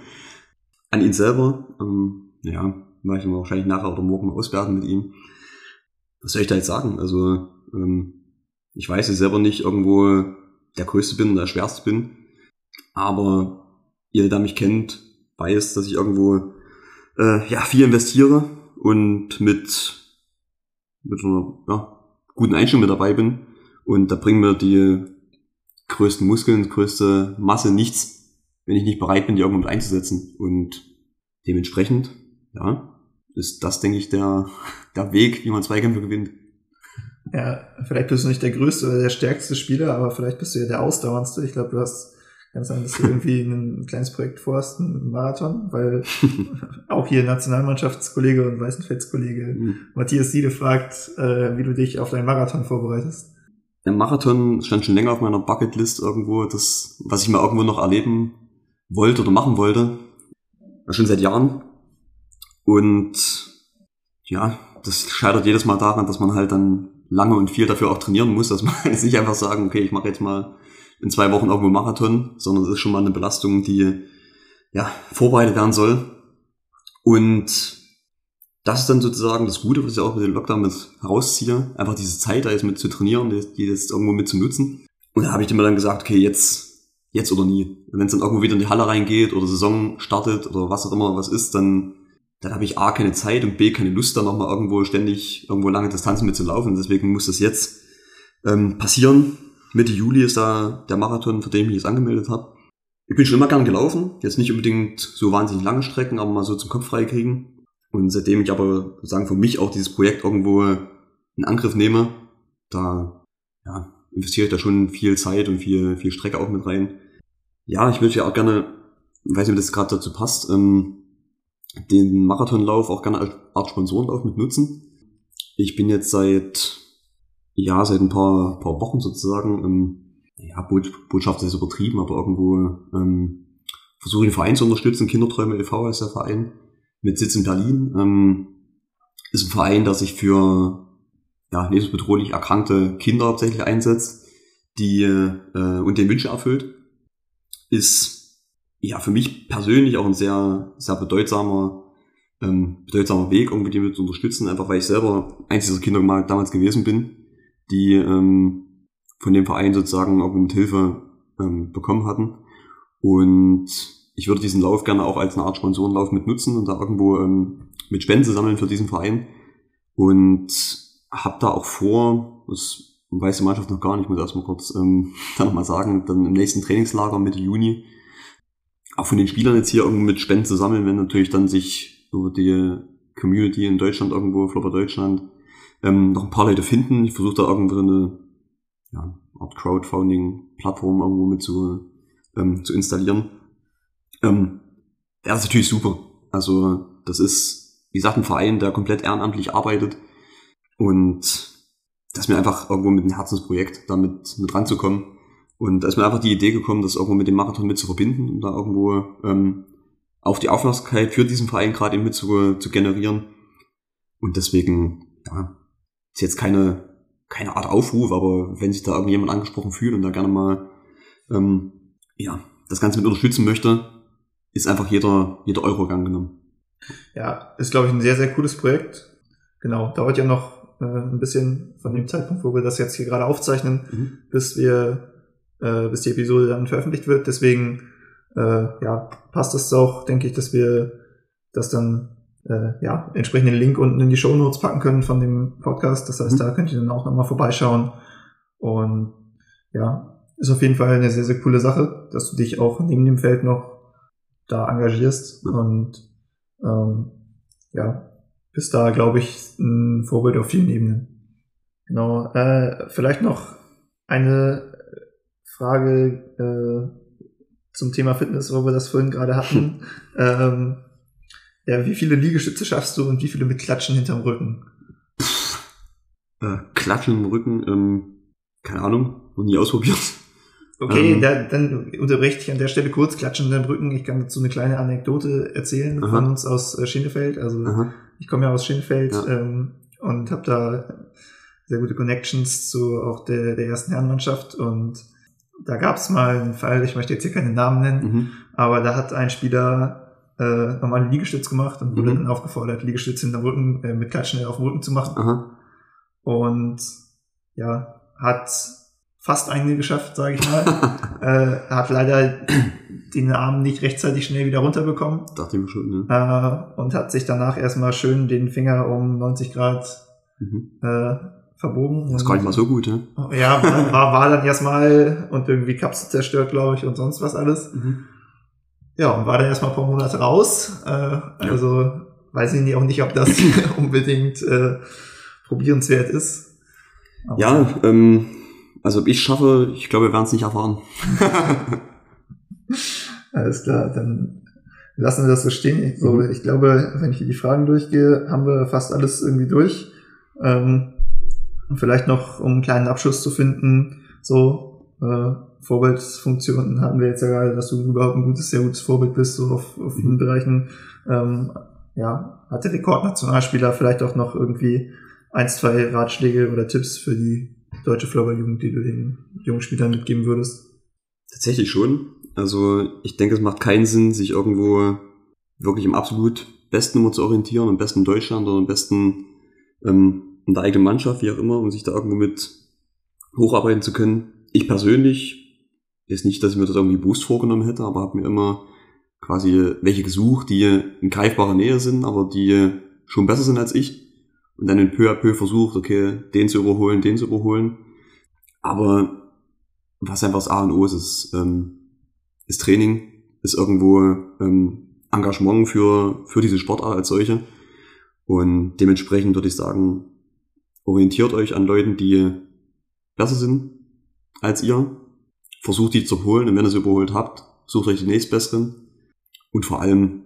an ihn selber. Ähm, ja, mache ich wahrscheinlich nachher oder morgen auswerten mit ihm. Was soll ich da jetzt sagen? Also, ähm, ich weiß jetzt selber nicht irgendwo der Größte bin oder der Schwerste bin, aber jeder, der mich kennt, weiß, dass ich irgendwo äh, ja, viel investiere und mit, mit einer ja, guten Einstellung mit dabei bin. Und da bringen mir die größten Muskeln, größte Masse nichts, wenn ich nicht bereit bin, die irgendwo mit einzusetzen. Und dementsprechend, ja, ist das, denke ich, der, der Weg, wie man Zweikämpfe gewinnt. Ja, vielleicht bist du nicht der größte oder der stärkste Spieler, aber vielleicht bist du ja der ausdauerndste. Ich glaube, du hast kann sein, dass du irgendwie ein kleines Projekt vorhast, einen Marathon, weil auch hier Nationalmannschaftskollege und Weißenfeldskollege mhm. Matthias Siede fragt, äh, wie du dich auf deinen Marathon vorbereitest. Der Marathon stand schon länger auf meiner Bucketlist irgendwo, das, was ich mal irgendwo noch erleben wollte oder machen wollte. Schon seit Jahren. Und ja, das scheitert jedes Mal daran, dass man halt dann lange und viel dafür auch trainieren muss, dass man jetzt nicht einfach sagen, okay, ich mache jetzt mal in zwei Wochen irgendwo Marathon, sondern es ist schon mal eine Belastung, die ja vorbereitet werden soll. Und das ist dann sozusagen das Gute, was ich auch mit dem Lockdown mit herausziehe, einfach diese Zeit da jetzt mit zu trainieren, die, jetzt irgendwo mit zu nutzen. Und da habe ich mir dann gesagt, okay, jetzt, jetzt oder nie. Wenn es dann irgendwo wieder in die Halle reingeht oder Saison startet oder was auch immer was ist, dann, dann habe ich A keine Zeit und B keine Lust, da nochmal irgendwo ständig irgendwo lange Distanzen mitzulaufen. Deswegen muss das jetzt ähm, passieren. Mitte Juli ist da der Marathon, für den ich mich jetzt angemeldet habe. Ich bin schon immer gern gelaufen, jetzt nicht unbedingt so wahnsinnig lange Strecken, aber mal so zum Kopf frei kriegen. Und seitdem ich aber sozusagen für mich auch dieses Projekt irgendwo in Angriff nehme, da ja, investiere ich da schon viel Zeit und viel, viel Strecke auch mit rein. Ja, ich würde ja auch gerne, weiß nicht, ob das gerade dazu passt, ähm, den Marathonlauf auch gerne als Art Sponsorenlauf mit nutzen. Ich bin jetzt seit ja, seit ein paar, paar Wochen sozusagen, ähm, ja, Botschaft ist übertrieben, aber irgendwo ähm, versuche den Verein zu unterstützen. Kinderträume e.V. ist der Verein mit Sitz in Berlin. Ähm, ist ein Verein, der sich für ja, lebensbedrohlich erkrankte Kinder hauptsächlich einsetzt, die äh, und den Wünsche erfüllt. Ist ja für mich persönlich auch ein sehr, sehr bedeutsamer, ähm, bedeutsamer Weg, irgendwie die mit zu unterstützen, einfach weil ich selber eins dieser Kinder mal damals gewesen bin die ähm, von dem Verein sozusagen auch mit Hilfe ähm, bekommen hatten. Und ich würde diesen Lauf gerne auch als eine Art Sponsorenlauf mit nutzen und da irgendwo ähm, mit Spenden sammeln für diesen Verein. Und habe da auch vor, das weiß die Mannschaft noch gar nicht, muss erstmal kurz ähm, da nochmal sagen, dann im nächsten Trainingslager Mitte Juni auch von den Spielern jetzt hier irgendwo mit Spenden zu sammeln, wenn natürlich dann sich über die Community in Deutschland irgendwo, Flopper Deutschland, ähm, noch ein paar Leute finden. Ich versuche da irgendwo eine ja, Art Crowdfunding-Plattform irgendwo mit zu, ähm, zu installieren. Ähm, der ist natürlich super. Also das ist, wie gesagt, ein Verein, der komplett ehrenamtlich arbeitet und das ist mir einfach irgendwo mit einem Herzensprojekt damit mit ranzukommen. Und da ist mir einfach die Idee gekommen, das irgendwo mit dem Marathon mit zu verbinden und da irgendwo ähm, auch die Aufmerksamkeit für diesen Verein gerade eben mit zu, zu generieren. Und deswegen, ja, ist jetzt keine, keine Art Aufruf, aber wenn sich da irgendjemand angesprochen fühlt und da gerne mal ähm, ja, das Ganze mit unterstützen möchte, ist einfach jeder, jeder Euro gern genommen. Ja, ist, glaube ich, ein sehr, sehr cooles Projekt. Genau, dauert ja noch äh, ein bisschen von dem Zeitpunkt, wo wir das jetzt hier gerade aufzeichnen, mhm. bis wir, äh, bis die Episode dann veröffentlicht wird. Deswegen, äh, ja, passt es auch, denke ich, dass wir das dann äh, ja, entsprechenden Link unten in die Show Notes packen können von dem Podcast. Das heißt, mhm. da könnt ihr dann auch nochmal vorbeischauen. Und ja, ist auf jeden Fall eine sehr, sehr coole Sache, dass du dich auch neben dem Feld noch da engagierst mhm. und ähm, ja, bist da, glaube ich, ein Vorbild auf vielen Ebenen. Genau. Äh, vielleicht noch eine Frage äh, zum Thema Fitness, wo wir das vorhin gerade hatten. ähm, ja, wie viele Liegestütze schaffst du und wie viele mit Klatschen hinterm Rücken? Äh, Klatschen im Rücken, ähm, keine Ahnung, noch nie ausprobiert. Okay, ähm, da, dann unterbreche ich an der Stelle kurz Klatschen hinterm Rücken. Ich kann dazu eine kleine Anekdote erzählen aha. von uns aus äh, Schinefeld. Also aha. ich komme ja aus Schinefeld ja. ähm, und habe da sehr gute Connections zu auch der, der ersten Herrenmannschaft und da gab es mal einen Fall, ich möchte jetzt hier keine Namen nennen, mhm. aber da hat ein Spieler äh, nochmal einen Liegestütz gemacht und wurde mhm. dann aufgefordert, Liegestütz hinterm Rücken, äh, mit Klatschen auf dem Rücken zu machen. Aha. Und ja, hat fast eine geschafft, sage ich mal. Äh, hat leider den Arm nicht rechtzeitig schnell wieder runterbekommen. Dachte ich mir schon, ne? Äh, und hat sich danach erstmal schön den Finger um 90 Grad mhm. äh, verbogen. Das gar nicht mal so gut, ne? Ja, war, war dann erstmal und irgendwie Kapsel zerstört, glaube ich, und sonst was alles. Mhm. Ja, und war dann erstmal ein paar Monate raus. Äh, also ja. weiß ich auch nicht, ob das unbedingt äh, probierenswert ist. Aber ja, ähm, also ob ich schaffe, ich glaube, wir werden es nicht erfahren. Alles klar, dann lassen wir das so stehen. So, mhm. ich glaube, wenn ich hier die Fragen durchgehe, haben wir fast alles irgendwie durch. Ähm, vielleicht noch, um einen kleinen Abschluss zu finden, so äh, Vorbildsfunktionen hatten wir jetzt ja gerade, dass du überhaupt ein gutes, sehr gutes Vorbild bist, so auf, auf vielen mhm. Bereichen. Ähm, ja, hat der Rekordnationalspieler vielleicht auch noch irgendwie ein, zwei Ratschläge oder Tipps für die deutsche Floorball-Jugend, die du den jungen Spielern mitgeben würdest? Tatsächlich schon. Also ich denke, es macht keinen Sinn, sich irgendwo wirklich im absolut besten Nummer zu orientieren, am besten Deutschland oder am besten ähm, in der eigenen Mannschaft, wie auch immer, um sich da irgendwo mit hocharbeiten zu können. Ich persönlich, ist nicht, dass ich mir das irgendwie Boost vorgenommen hätte, aber habe mir immer quasi welche gesucht, die in greifbarer Nähe sind, aber die schon besser sind als ich. Und dann in peu à peu versucht, okay, den zu überholen, den zu überholen. Aber was einfach das A und O ist, ist ähm, ist Training, ist irgendwo ähm, Engagement für, für diese Sportart als solche. Und dementsprechend würde ich sagen, orientiert euch an Leuten, die besser sind als ihr. Versucht die zu holen und wenn ihr sie überholt habt, sucht euch die nächstbesseren. Und vor allem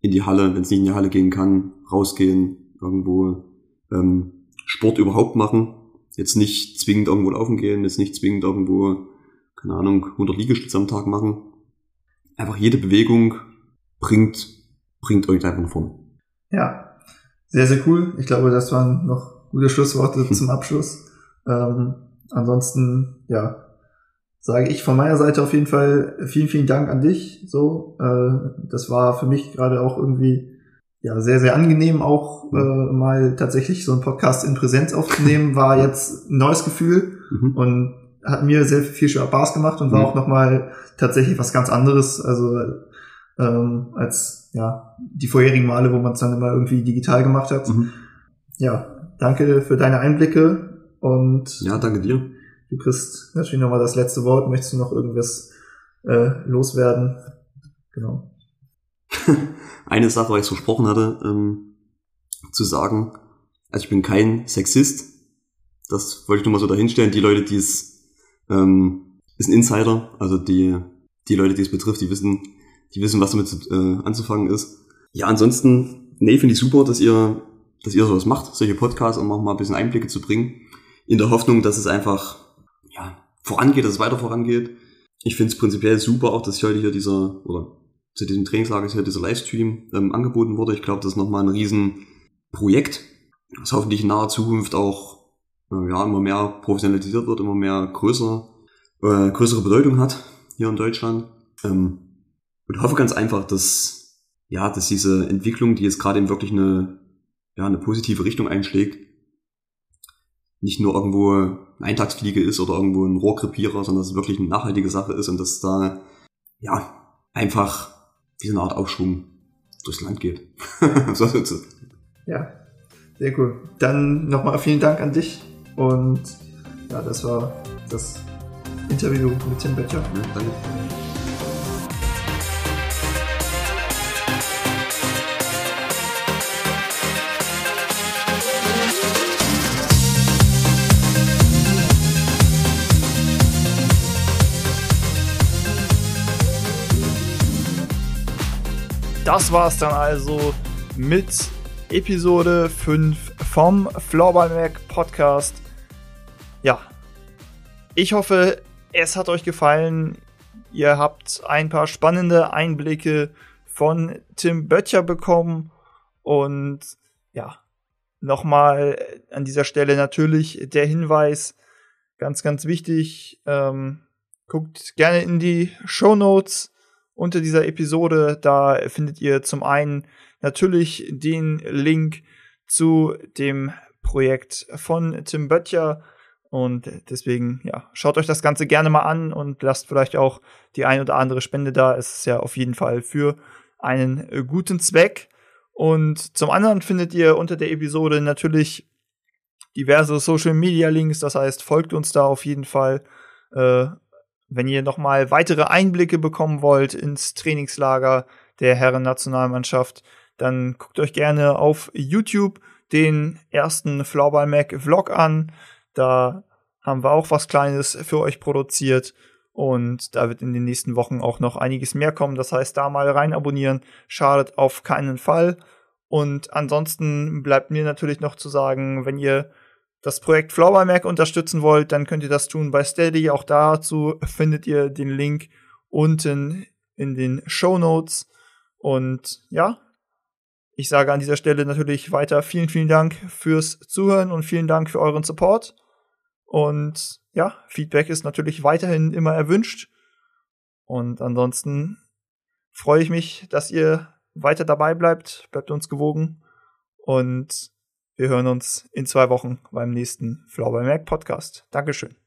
in die Halle, wenn es nicht in die Halle gehen kann, rausgehen, irgendwo ähm, Sport überhaupt machen. Jetzt nicht zwingend irgendwo laufen gehen, jetzt nicht zwingend irgendwo, keine Ahnung, 100 Liegestütze am Tag machen, einfach jede Bewegung bringt, bringt euch einfach nach vorne. Ja, sehr, sehr cool. Ich glaube, das waren noch gute Schlussworte zum Abschluss. Ähm, ansonsten, ja, sage ich von meiner Seite auf jeden Fall vielen, vielen Dank an dich. So, äh, das war für mich gerade auch irgendwie ja sehr, sehr angenehm, auch äh, mal tatsächlich so einen Podcast in Präsenz aufzunehmen. War jetzt ein neues Gefühl mhm. und hat mir sehr viel Spaß gemacht und war mhm. auch nochmal tatsächlich was ganz anderes, also ähm, als ja die vorherigen Male, wo man es dann immer irgendwie digital gemacht hat. Mhm. Ja, danke für deine Einblicke und ja, danke dir. Du kriegst natürlich nochmal das letzte Wort. Möchtest du noch irgendwas äh, loswerden? Genau. Eine Sache, weil ich es versprochen hatte, ähm, zu sagen, also ich bin kein Sexist. Das wollte ich nur mal so dahinstellen. Die Leute, die es ähm, ist ein Insider, also die, die Leute, die es betrifft, die wissen, die wissen, was damit äh, anzufangen ist. Ja, ansonsten, nee, finde ich super, dass ihr, dass ihr sowas macht, solche Podcasts, um auch mal ein bisschen Einblicke zu bringen. In der Hoffnung, dass es einfach, ja, vorangeht, dass es weiter vorangeht. Ich finde es prinzipiell super auch, dass heute hier dieser, oder zu diesem Trainingslager hier dieser Livestream ähm, angeboten wurde. Ich glaube, das ist nochmal ein Riesenprojekt, das hoffentlich in naher Zukunft auch äh, ja, immer mehr professionalisiert wird, immer mehr größer, äh, größere Bedeutung hat hier in Deutschland. Ähm, und hoffe ganz einfach, dass, ja, dass diese Entwicklung, die jetzt gerade eben wirklich eine, ja, eine positive Richtung einschlägt, nicht nur irgendwo eine Eintagsfliege ist oder irgendwo ein Rohrkrepierer, sondern dass es wirklich eine nachhaltige Sache ist und dass da, ja, einfach wie so eine Art Aufschwung durchs Land geht. ja, sehr cool. Dann nochmal vielen Dank an dich und ja, das war das Interview mit Tim Böttcher. Ja, danke. Das war's dann also mit Episode 5 vom Mac Podcast. Ja, ich hoffe, es hat euch gefallen. Ihr habt ein paar spannende Einblicke von Tim Böttcher bekommen. Und ja, nochmal an dieser Stelle natürlich der Hinweis, ganz, ganz wichtig, ähm, guckt gerne in die Show Notes unter dieser Episode. Da findet ihr zum einen natürlich den Link zu dem Projekt von Tim Böttcher Und deswegen, ja, schaut euch das Ganze gerne mal an und lasst vielleicht auch die ein oder andere Spende da. Es ist ja auf jeden Fall für einen guten Zweck. Und zum anderen findet ihr unter der Episode natürlich diverse Social Media Links. Das heißt, folgt uns da auf jeden Fall. Äh, wenn ihr nochmal weitere Einblicke bekommen wollt ins Trainingslager der Herren-Nationalmannschaft, dann guckt euch gerne auf YouTube den ersten Floorball Mac Vlog an. Da haben wir auch was Kleines für euch produziert. Und da wird in den nächsten Wochen auch noch einiges mehr kommen. Das heißt, da mal rein abonnieren schadet auf keinen Fall. Und ansonsten bleibt mir natürlich noch zu sagen, wenn ihr das Projekt Mac unterstützen wollt, dann könnt ihr das tun bei Steady. Auch dazu findet ihr den Link unten in den Show Notes. Und ja, ich sage an dieser Stelle natürlich weiter vielen, vielen Dank fürs Zuhören und vielen Dank für euren Support. Und ja, Feedback ist natürlich weiterhin immer erwünscht. Und ansonsten freue ich mich, dass ihr weiter dabei bleibt, bleibt uns gewogen und wir hören uns in zwei Wochen beim nächsten Mac Podcast. Dankeschön.